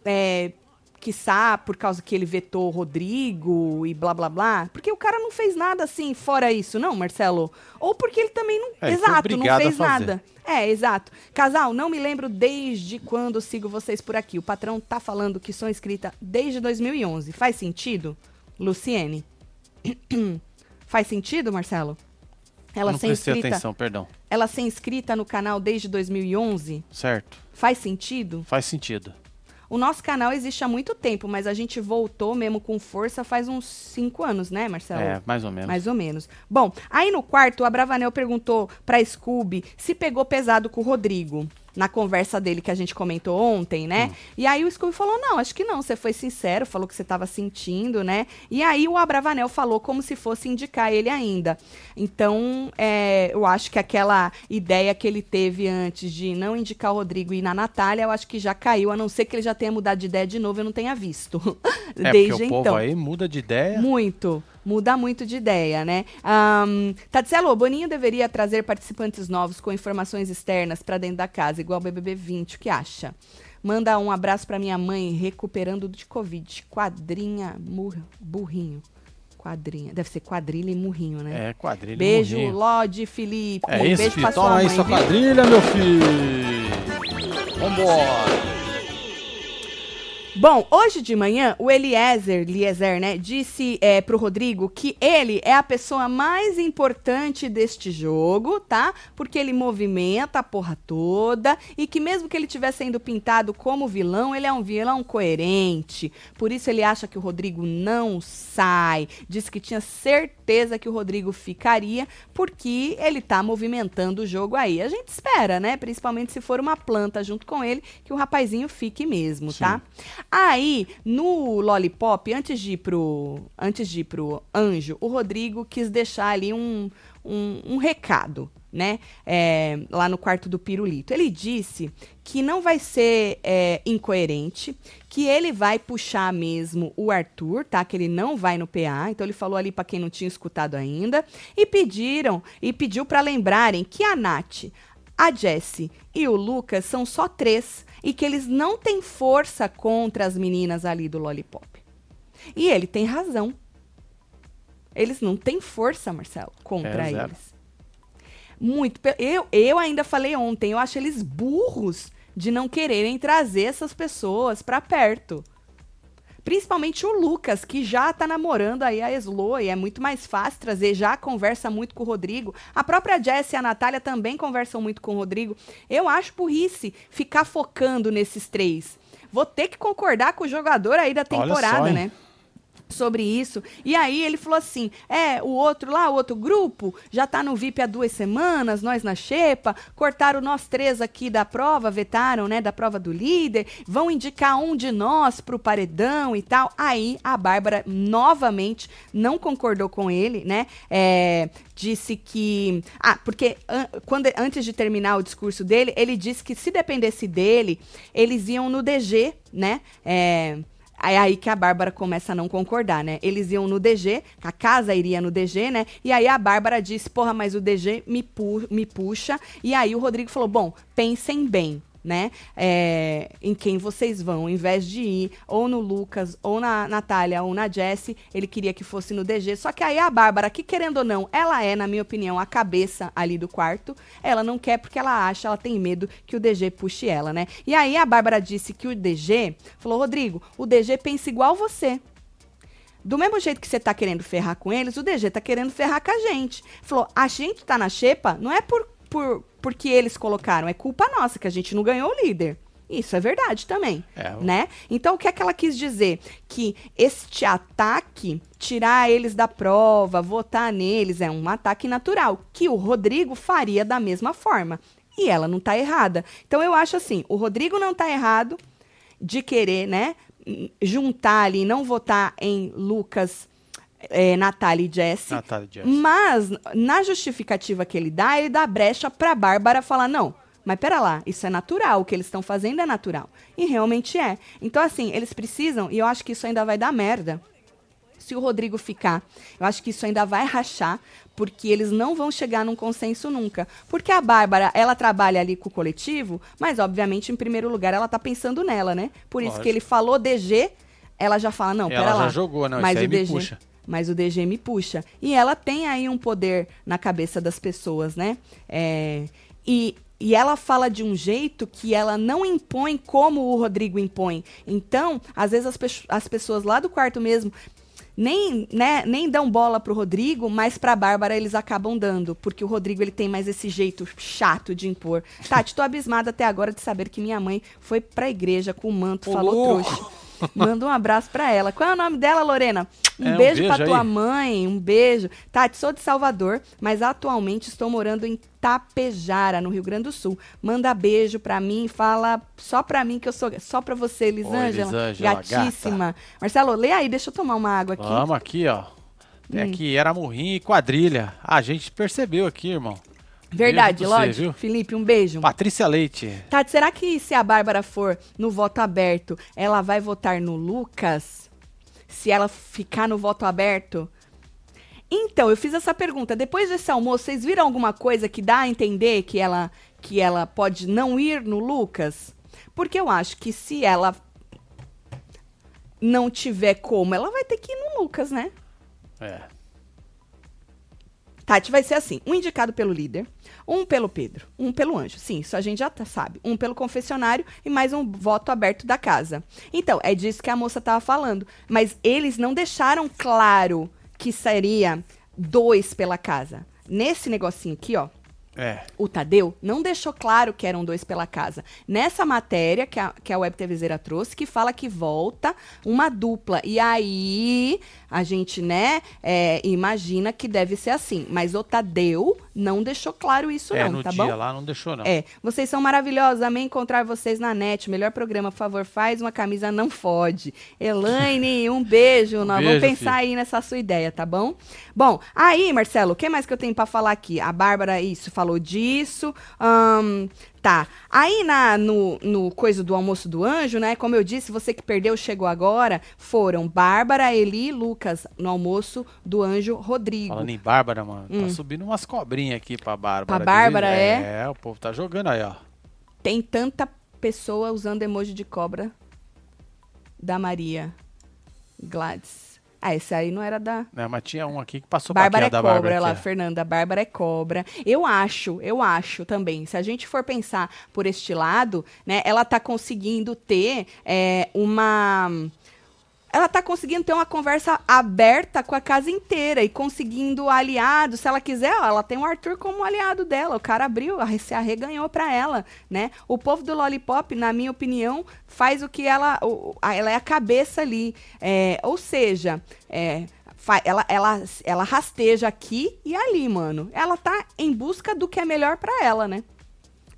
[SPEAKER 2] É, quiçá por causa que ele vetou o Rodrigo e blá blá blá. Porque o cara não fez nada assim fora isso, não, Marcelo? Ou porque ele também não.
[SPEAKER 1] É,
[SPEAKER 2] exato, não fez nada. É, exato. Casal, não me lembro desde quando sigo vocês por aqui. O patrão tá falando que sou inscrita desde 2011. Faz sentido? Luciene? Faz sentido, Marcelo? Ela
[SPEAKER 1] não
[SPEAKER 2] ser inscrita,
[SPEAKER 1] atenção, perdão.
[SPEAKER 2] ela ser inscrita no canal desde 2011?
[SPEAKER 1] Certo.
[SPEAKER 2] Faz sentido?
[SPEAKER 1] Faz sentido.
[SPEAKER 2] O nosso canal existe há muito tempo, mas a gente voltou mesmo com força faz uns cinco anos, né, Marcelo?
[SPEAKER 1] É, mais ou menos.
[SPEAKER 2] Mais ou menos. Bom, aí no quarto, a Bravanel perguntou pra Scooby se pegou pesado com o Rodrigo. Na conversa dele que a gente comentou ontem, né? E aí o Scooby falou: não, acho que não. Você foi sincero, falou que você tava sentindo, né? E aí o Abravanel falou como se fosse indicar ele ainda. Então, é, eu acho que aquela ideia que ele teve antes de não indicar o Rodrigo e ir na Natália, eu acho que já caiu, a não ser que ele já tenha mudado de ideia de novo, eu não tenha visto.
[SPEAKER 1] É,
[SPEAKER 2] Desde
[SPEAKER 1] o
[SPEAKER 2] então.
[SPEAKER 1] povo aí muda de ideia.
[SPEAKER 2] Muito. Muda muito de ideia, né? Um, Tatselo, Boninho deveria trazer participantes novos com informações externas pra dentro da casa, igual o BBB 20. O que acha? Manda um abraço pra minha mãe, recuperando de Covid. Quadrinha, mur, burrinho. Quadrinha. Deve ser quadrilha e murrinho, né?
[SPEAKER 1] É, quadrilha.
[SPEAKER 2] Beijo,
[SPEAKER 1] morrinho.
[SPEAKER 2] Lorde, Felipe.
[SPEAKER 1] É isso,
[SPEAKER 2] beijo
[SPEAKER 1] filho.
[SPEAKER 2] pra
[SPEAKER 1] Toma
[SPEAKER 2] sua
[SPEAKER 1] aí sua
[SPEAKER 2] viu?
[SPEAKER 1] quadrilha, meu filho. Vambora.
[SPEAKER 2] Bom, hoje de manhã, o Eliezer, Eliezer, né, disse é, pro Rodrigo que ele é a pessoa mais importante deste jogo, tá? Porque ele movimenta a porra toda e que mesmo que ele estiver sendo pintado como vilão, ele é um vilão coerente. Por isso ele acha que o Rodrigo não sai. Disse que tinha certeza que o Rodrigo ficaria porque ele tá movimentando o jogo aí. A gente espera, né? Principalmente se for uma planta junto com ele, que o rapazinho fique mesmo,
[SPEAKER 1] Sim.
[SPEAKER 2] tá? Aí, no Lollipop, antes de ir pro, antes de ir pro Anjo, o Rodrigo quis deixar ali um, um, um recado, né? É, lá no quarto do Pirulito. Ele disse que não vai ser é, incoerente, que ele vai puxar mesmo o Arthur, tá? Que ele não vai no PA. Então ele falou ali pra quem não tinha escutado ainda. E pediram, e pediu pra lembrarem que a Nath, a Jessie e o Lucas são só três e que eles não têm força contra as meninas ali do Lollipop. E ele tem razão. Eles não têm força, Marcelo, contra
[SPEAKER 1] É,
[SPEAKER 2] eles. Muito. Eu, eu ainda falei ontem, eu acho eles burros de não quererem trazer essas pessoas pra perto. Principalmente o Lucas, que já tá namorando aí a Slo, e é muito mais fácil trazer, já conversa muito com o Rodrigo. A própria Jess e a Natália também conversam muito com o Rodrigo. Eu acho burrice ficar focando nesses três. Vou ter que concordar com o jogador aí da temporada,
[SPEAKER 1] só,
[SPEAKER 2] né? Sobre isso. E aí ele falou assim: é, o outro lá, o outro grupo, já tá no VIP há duas semanas, nós na Xepa, cortaram nós três aqui da prova, vetaram, né, da prova do líder, vão indicar um de nós pro paredão e tal. Aí a Bárbara novamente não concordou com ele, né? É, disse que. Ah, porque an- quando, antes de terminar o discurso dele, ele disse que se dependesse dele, eles iam no DG, né? É. É aí que a Bárbara começa a não concordar, né? Eles iam no DG, a casa iria no DG, né? E aí a Bárbara disse, porra, mas o DG me, pu me puxa. E aí o Rodrigo falou, bom, pensem bem, né? É, em quem vocês vão, em vez de ir ou no Lucas, ou na Natália, ou na Jessie, ele queria que fosse no DG. Só que aí a Bárbara, que querendo ou não, ela é, na minha opinião, a cabeça ali do quarto. Ela não quer porque ela acha, ela tem medo que o DG puxe ela, né? E aí a Bárbara disse que o DG falou: Rodrigo, o DG pensa igual você. Do mesmo jeito que você tá querendo ferrar com eles, o DG tá querendo ferrar com a gente. Falou: a gente tá na xepa, não é por, por porque eles colocaram, é culpa nossa que a gente não ganhou o líder. Isso é verdade também,
[SPEAKER 1] É,
[SPEAKER 2] né? Então o que é que ela quis dizer? Que este ataque, tirar eles da prova, votar neles, é um ataque natural, que o Rodrigo faria da mesma forma. E ela não tá errada. Então eu acho assim, o Rodrigo não tá errado de querer, né, juntar ali, não votar em Lucas, é, Natália e Jesse.
[SPEAKER 1] Natália.
[SPEAKER 2] Mas, na justificativa que ele dá, ele dá brecha pra Bárbara falar, não, mas pera lá, isso é natural, o que eles estão fazendo é natural. E realmente é. Então, assim, eles precisam, e eu acho que isso ainda vai dar merda, se o Rodrigo ficar. Eu acho que isso ainda vai rachar, porque eles não vão chegar num consenso nunca. Porque a Bárbara, ela trabalha ali com o coletivo, mas, obviamente, em primeiro lugar, ela tá pensando nela, né? Por isso
[SPEAKER 1] Lógico.
[SPEAKER 2] que ele falou DG, ela já fala, não,
[SPEAKER 1] Ela
[SPEAKER 2] pera
[SPEAKER 1] já
[SPEAKER 2] lá.
[SPEAKER 1] jogou, não,
[SPEAKER 2] mas
[SPEAKER 1] isso aí
[SPEAKER 2] o DG,
[SPEAKER 1] puxa.
[SPEAKER 2] Mas o DG me puxa. E ela tem aí um poder na cabeça das pessoas, né? É, e, e ela fala de um jeito que ela não impõe como o Rodrigo impõe. Então, às vezes as, pe- as pessoas lá do quarto mesmo nem, né, nem dão bola pro Rodrigo, mas pra Bárbara eles acabam dando, porque o Rodrigo ele tem mais esse jeito chato de impor. Tati, tô abismada até agora de saber que minha mãe foi pra igreja com o manto,
[SPEAKER 1] Ô,
[SPEAKER 2] falou
[SPEAKER 1] louco!
[SPEAKER 2] trouxa. Manda um abraço pra ela. Qual é o nome dela, Lorena? Um
[SPEAKER 1] É, um
[SPEAKER 2] beijo pra
[SPEAKER 1] beijo
[SPEAKER 2] tua mãe, um beijo. Tati, sou de Salvador, mas atualmente estou morando em Tapejara, no Rio Grande do Sul. Manda beijo pra mim, fala só pra mim que eu sou só pra você, Elisângela.
[SPEAKER 1] Elisângela,
[SPEAKER 2] gatíssima. Marcelo, lê aí, deixa eu tomar uma água aqui.
[SPEAKER 1] Vamos aqui, ó. É
[SPEAKER 2] Hum.
[SPEAKER 1] que era morrinho e quadrilha. A gente percebeu aqui, irmão.
[SPEAKER 2] Verdade,
[SPEAKER 1] viu?
[SPEAKER 2] Felipe, um beijo.
[SPEAKER 1] Patrícia Leite.
[SPEAKER 2] Tati, será que se a Bárbara for no voto aberto, ela vai votar no Lucas? Se ela ficar no voto aberto? Então, eu fiz essa pergunta. Depois desse almoço, vocês viram alguma coisa que dá a entender que ela, que ela pode não ir no Lucas? Porque eu acho que se ela não tiver como, ela vai ter que ir no Lucas, né?
[SPEAKER 1] É.
[SPEAKER 2] Tati, vai ser assim: um indicado pelo líder, um pelo Pedro, um pelo anjo. Sim, isso a gente já tá- sabe. Um pelo confessionário e mais um voto aberto da casa. Então, é disso que a moça tava falando. Mas eles não deixaram claro que seria dois pela casa. Nesse negocinho aqui, ó,
[SPEAKER 1] É.
[SPEAKER 2] o Tadeu não deixou claro que eram dois pela casa. Nessa matéria que a, que a Web TVzeira trouxe, que fala que volta uma dupla. E aí a gente, né, é, imagina que deve ser assim. Mas o Tadeu não deixou claro isso,
[SPEAKER 1] é,
[SPEAKER 2] não,
[SPEAKER 1] no
[SPEAKER 2] tá
[SPEAKER 1] dia
[SPEAKER 2] bom?
[SPEAKER 1] lá não deixou, não.
[SPEAKER 2] É, vocês são maravilhosos, amei encontrar vocês na net. Melhor programa, por favor, faz uma camisa não fode. Elaine, um beijo. Nós vamos
[SPEAKER 1] beijo,
[SPEAKER 2] pensar aí nessa sua ideia, tá bom? Bom, aí, Marcelo, o que mais que eu tenho pra falar aqui? A Bárbara, isso, falou disso. Ahn, tá. Aí na, no, no coisa do almoço do anjo, né? Como eu disse, você que perdeu chegou agora. Foram Bárbara, Eli e Lucas no almoço do anjo Rodrigo.
[SPEAKER 1] Falando em Bárbara, mano, tá subindo umas cobrinhas aqui pra Bárbara.
[SPEAKER 2] Hum. Pra Bárbara, é?
[SPEAKER 1] É, o povo tá jogando aí, ó.
[SPEAKER 2] Tem tanta pessoa usando emoji de cobra da Maria Gladys. Ah, esse aí não era da.
[SPEAKER 1] Né, mas tinha um aqui que passou
[SPEAKER 2] Bárbara é cobra,
[SPEAKER 1] da Bárbara.
[SPEAKER 2] lá,
[SPEAKER 1] aqui, ó.
[SPEAKER 2] Fernanda. Bárbara é cobra. Eu acho, eu acho também. Se a gente for pensar por este lado, né, ela tá conseguindo ter é, uma. Ela tá conseguindo ter uma conversa aberta com a casa inteira e conseguindo aliados. Se ela quiser, ó, ela tem o Arthur como aliado dela. O cara abriu, a- se arreganhou pra ela, né? O povo do Lollipop, na minha opinião, faz o que ela. o- ela é a cabeça ali. É, ou seja, é, ela, ela, ela rasteja aqui e ali, mano. Ela tá em busca do que é melhor pra ela, né?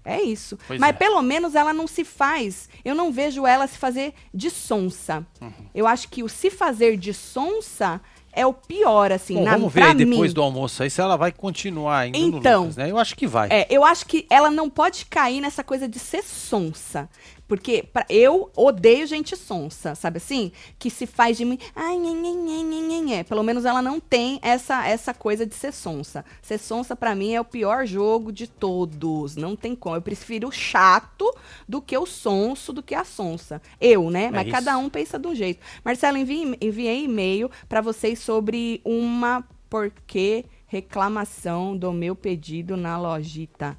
[SPEAKER 2] É isso.
[SPEAKER 1] Pois
[SPEAKER 2] Mas
[SPEAKER 1] é.
[SPEAKER 2] pelo menos ela não se faz. Eu não vejo ela se fazer de sonsa.
[SPEAKER 1] Uhum.
[SPEAKER 2] Eu acho que o se fazer de sonsa é o pior, assim,
[SPEAKER 1] Bom,
[SPEAKER 2] na,
[SPEAKER 1] vamos ver aí depois
[SPEAKER 2] mim.
[SPEAKER 1] do almoço aí se ela vai continuar indo
[SPEAKER 2] Então.
[SPEAKER 1] Lucas, né? Eu acho que vai.
[SPEAKER 2] É, eu acho que ela não pode cair nessa coisa de ser sonsa. Porque pra- eu odeio gente sonsa, sabe assim? Que se faz de mim. Ai, nhe, nhe, nhe. Pelo menos ela não tem essa, essa coisa de ser sonsa. Ser sonsa, pra mim, é o pior jogo de todos. Não tem como. Eu prefiro o chato do que o sonso, do que a sonsa. Eu, né? Mas
[SPEAKER 1] isso.
[SPEAKER 2] cada um pensa de um jeito. Marcelo, envie, enviei e-mail pra vocês sobre uma porquê reclamação do meu pedido na lojita.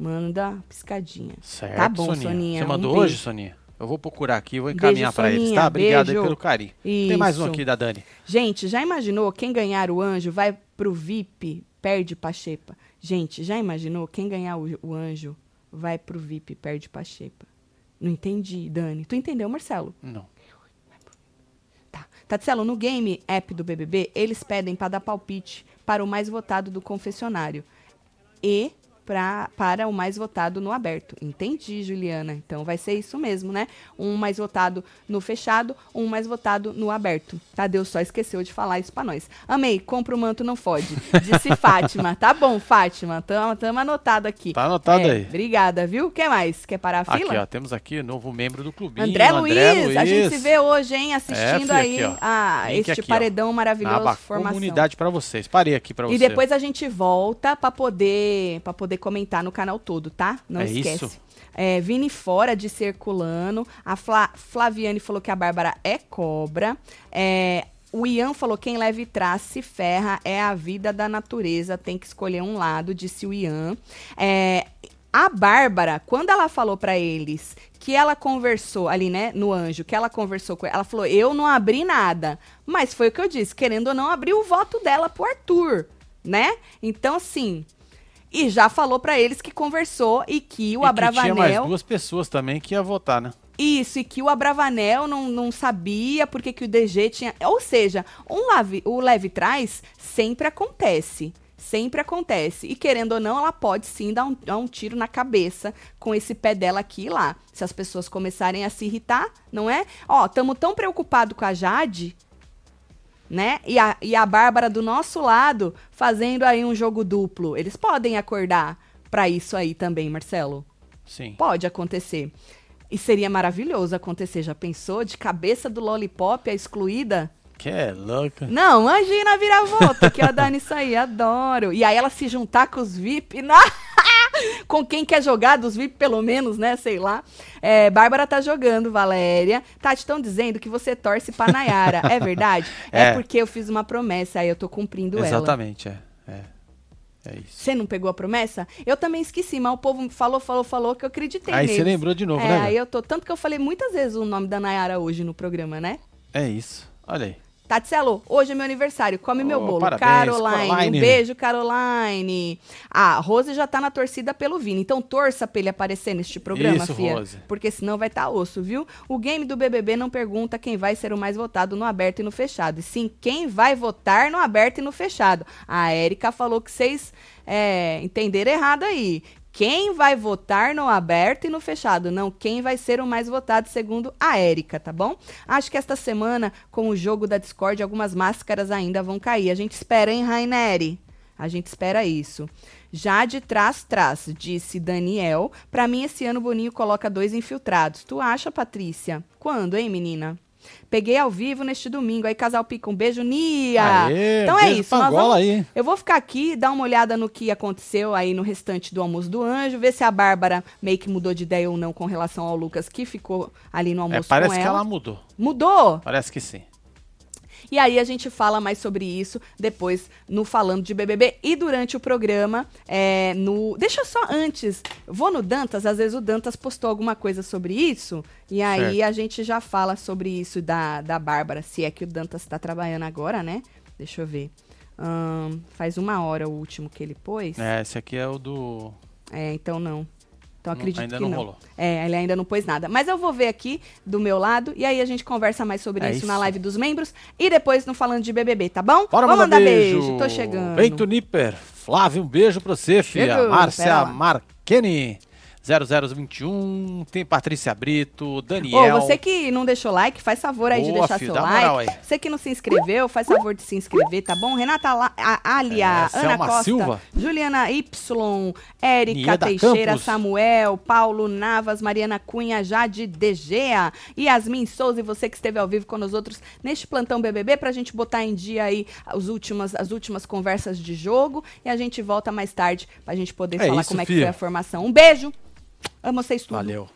[SPEAKER 2] Manda piscadinha.
[SPEAKER 1] Certo,
[SPEAKER 2] Tá bom,
[SPEAKER 1] Soninha.
[SPEAKER 2] Soninha,
[SPEAKER 1] Você
[SPEAKER 2] um
[SPEAKER 1] mandou
[SPEAKER 2] beijo.
[SPEAKER 1] hoje, Soninha? Eu vou procurar aqui e vou encaminhar pra eles, tá? Obrigado aí pelo carinho. Tem mais um
[SPEAKER 2] Isso.
[SPEAKER 1] aqui da Dani.
[SPEAKER 2] Gente, já imaginou quem ganhar o anjo vai pro VIP, perde pra Xepa? Gente, já imaginou quem ganhar o, o anjo vai pro VIP, perde pra Xepa? Não entendi, Dani. Tu entendeu, Marcelo?
[SPEAKER 1] Não.
[SPEAKER 2] Tá. Tatselo, no game app do BBB, eles pedem para dar palpite para o mais votado do confessionário e pra, para o mais votado no aberto. Entendi, Juliana. Então vai ser isso mesmo, né? Um mais votado no fechado, um mais votado no aberto. Tadeu só esqueceu de falar isso pra nós. Amei, compra o manto não fode. Disse Fátima. Tá bom, Fátima. Tamo, tamo anotado aqui.
[SPEAKER 1] Tá anotado
[SPEAKER 2] É,
[SPEAKER 1] aí.
[SPEAKER 2] Obrigada, viu? Quer mais? Quer parar a fila?
[SPEAKER 1] Aqui, ó, temos aqui novo membro do clubinho.
[SPEAKER 2] André, Luiz, a gente se vê hoje, hein, assistindo
[SPEAKER 1] filho,
[SPEAKER 2] aí
[SPEAKER 1] aqui, ó.
[SPEAKER 2] a
[SPEAKER 1] Link
[SPEAKER 2] este
[SPEAKER 1] aqui, ó.
[SPEAKER 2] paredão
[SPEAKER 1] Na
[SPEAKER 2] maravilhoso
[SPEAKER 1] aba
[SPEAKER 2] formação.
[SPEAKER 1] comunidade pra vocês. Parei aqui pra você.
[SPEAKER 2] E depois a gente volta pra poder para poder comentar no canal todo, tá? Não
[SPEAKER 1] É
[SPEAKER 2] esquece.
[SPEAKER 1] isso.
[SPEAKER 2] É, Vini fora de Circulano. A Fla- Flaviane falou que a Bárbara é cobra. É, o Ian falou quem leva e traz se ferra é a vida da natureza, tem que escolher um lado, disse o Ian. É, a Bárbara, quando ela falou pra eles que ela conversou ali, né, no anjo, que ela conversou com ela falou: "Eu não abri nada". Mas foi o que eu disse, querendo ou não, abrir o voto dela pro Arthur, né? Então assim, e já falou pra eles que conversou e que o
[SPEAKER 1] e que tinha mais
[SPEAKER 2] Abravanel
[SPEAKER 1] duas pessoas também que ia votar, né?
[SPEAKER 2] isso, e que o Abravanel não, não sabia porque que o DG tinha. Ou seja, um lave, o leve trás sempre acontece. Sempre acontece. E querendo ou não, ela pode sim dar um, dar um tiro na cabeça com esse pé dela aqui e lá. Se as pessoas começarem a se irritar, não é? Ó, estamos tão preocupados com a Jade, né? E a, e a Bárbara do nosso lado fazendo aí um jogo duplo. Eles podem acordar pra isso aí também, Marcelo.
[SPEAKER 1] Sim.
[SPEAKER 2] Pode acontecer. E seria maravilhoso acontecer. Já pensou? De cabeça do Lollipop, a excluída?
[SPEAKER 1] Que é louca.
[SPEAKER 2] Não, imagina a viravolta que ia dar nisso aí. Adoro. E aí ela se juntar com os VIP. na- com quem quer jogar, dos VIP pelo menos, né? Sei lá. É, Bárbara tá jogando, Valéria. Tati, estão dizendo que você torce pra Nayara. É verdade? É.
[SPEAKER 1] É.
[SPEAKER 2] porque eu fiz uma promessa, aí eu tô cumprindo ela.
[SPEAKER 1] Exatamente, é. É, é isso.
[SPEAKER 2] Você não pegou a promessa? Eu também esqueci, mas o povo falou, falou, falou que eu acreditei
[SPEAKER 1] Aí
[SPEAKER 2] neles.
[SPEAKER 1] você lembrou de novo,
[SPEAKER 2] é,
[SPEAKER 1] né?
[SPEAKER 2] aí eu tô. Tanto que eu falei muitas vezes o nome da Nayara hoje no programa, né?
[SPEAKER 1] É isso. Olha aí.
[SPEAKER 2] Tatselo, hoje é meu aniversário, come meu
[SPEAKER 1] Oh,
[SPEAKER 2] bolo.
[SPEAKER 1] parabéns,
[SPEAKER 2] Caroline,
[SPEAKER 1] Caroline.
[SPEAKER 2] um beijo, Caroline. Ah, a Rose já tá na torcida pelo Vini, então torça pra ele aparecer neste programa,
[SPEAKER 1] Isso,
[SPEAKER 2] fia.
[SPEAKER 1] Rose.
[SPEAKER 2] Porque senão vai tá osso, viu? O game do BBB não pergunta quem vai ser o mais votado no aberto e no fechado, e sim quem vai votar no aberto e no fechado. A Érica falou que vocês é, entenderam errado aí. Quem vai votar no aberto e no fechado, não quem vai ser o mais votado, segundo a Érica, tá bom? Acho que esta semana, com o jogo da Discord, algumas máscaras ainda vão cair. A gente espera, hein, Raineri? A gente espera isso. Já de trás, trás, disse Daniel. Pra mim, esse ano Boninho coloca dois infiltrados. Tu acha, Patrícia? Quando, hein, menina? Peguei ao vivo neste domingo. Aí, Casal Pica, um beijo, Nia!
[SPEAKER 1] Aê,
[SPEAKER 2] então é isso. Nós vamos,
[SPEAKER 1] aí,
[SPEAKER 2] eu vou ficar aqui, dar uma olhada no que aconteceu aí no restante do almoço do anjo, ver se a Bárbara meio que mudou de ideia ou não com relação ao Lucas, que ficou ali no
[SPEAKER 1] É,
[SPEAKER 2] almoço
[SPEAKER 1] parece
[SPEAKER 2] com
[SPEAKER 1] que
[SPEAKER 2] ela.
[SPEAKER 1] ela mudou.
[SPEAKER 2] Mudou!
[SPEAKER 1] Parece que sim.
[SPEAKER 2] E aí a gente fala mais sobre isso depois no Falando de BBB e durante o programa é, no... Deixa eu só antes, vou no Dantas, às vezes o Dantas postou alguma coisa sobre isso e aí
[SPEAKER 1] Certo.
[SPEAKER 2] a gente já fala sobre isso da, da Bárbara, se é que o Dantas tá trabalhando agora, né? Deixa eu ver. Ahn, faz uma hora o último que ele pôs.
[SPEAKER 1] É, esse aqui é o do.
[SPEAKER 2] É, então não. Então acredito
[SPEAKER 1] ainda
[SPEAKER 2] que
[SPEAKER 1] não
[SPEAKER 2] não.
[SPEAKER 1] rolou.
[SPEAKER 2] É, ele ainda não pôs nada. Mas eu vou ver aqui do meu lado e aí a gente conversa mais sobre
[SPEAKER 1] É
[SPEAKER 2] isso, na
[SPEAKER 1] isso.
[SPEAKER 2] live dos membros e depois no falando de BBB, tá bom?
[SPEAKER 1] Bora
[SPEAKER 2] Vamos
[SPEAKER 1] mandar
[SPEAKER 2] mandar
[SPEAKER 1] beijo.
[SPEAKER 2] Tô chegando.
[SPEAKER 1] Feito Nipper. Flávio, um beijo pra você, filha. Márcia
[SPEAKER 2] lá.
[SPEAKER 1] Marqueni. 0021. Tem Patrícia Brito.
[SPEAKER 2] Ô,
[SPEAKER 1] Daniel.
[SPEAKER 2] você que não deixou like, faz favor aí de
[SPEAKER 1] Boa,
[SPEAKER 2] deixar
[SPEAKER 1] filho,
[SPEAKER 2] seu like. Você que não se inscreveu, faz favor de se inscrever, tá bom? Renata La a Alia,
[SPEAKER 1] É,
[SPEAKER 2] Ana Costa,
[SPEAKER 1] Silva.
[SPEAKER 2] Juliana Y, Érica Teixeira,
[SPEAKER 1] Campos.
[SPEAKER 2] Samuel, Paulo Navas, Mariana Cunha, Jade Degea, Yasmin Souza e você que esteve ao vivo com nós outros neste plantão BBB pra gente botar em dia aí as últimas, as últimas conversas de jogo e a gente volta mais tarde pra gente poder
[SPEAKER 1] É
[SPEAKER 2] falar
[SPEAKER 1] isso,
[SPEAKER 2] como é que
[SPEAKER 1] fia.
[SPEAKER 2] foi a formação. Um beijo! Amo vocês tudo.
[SPEAKER 1] Valeu.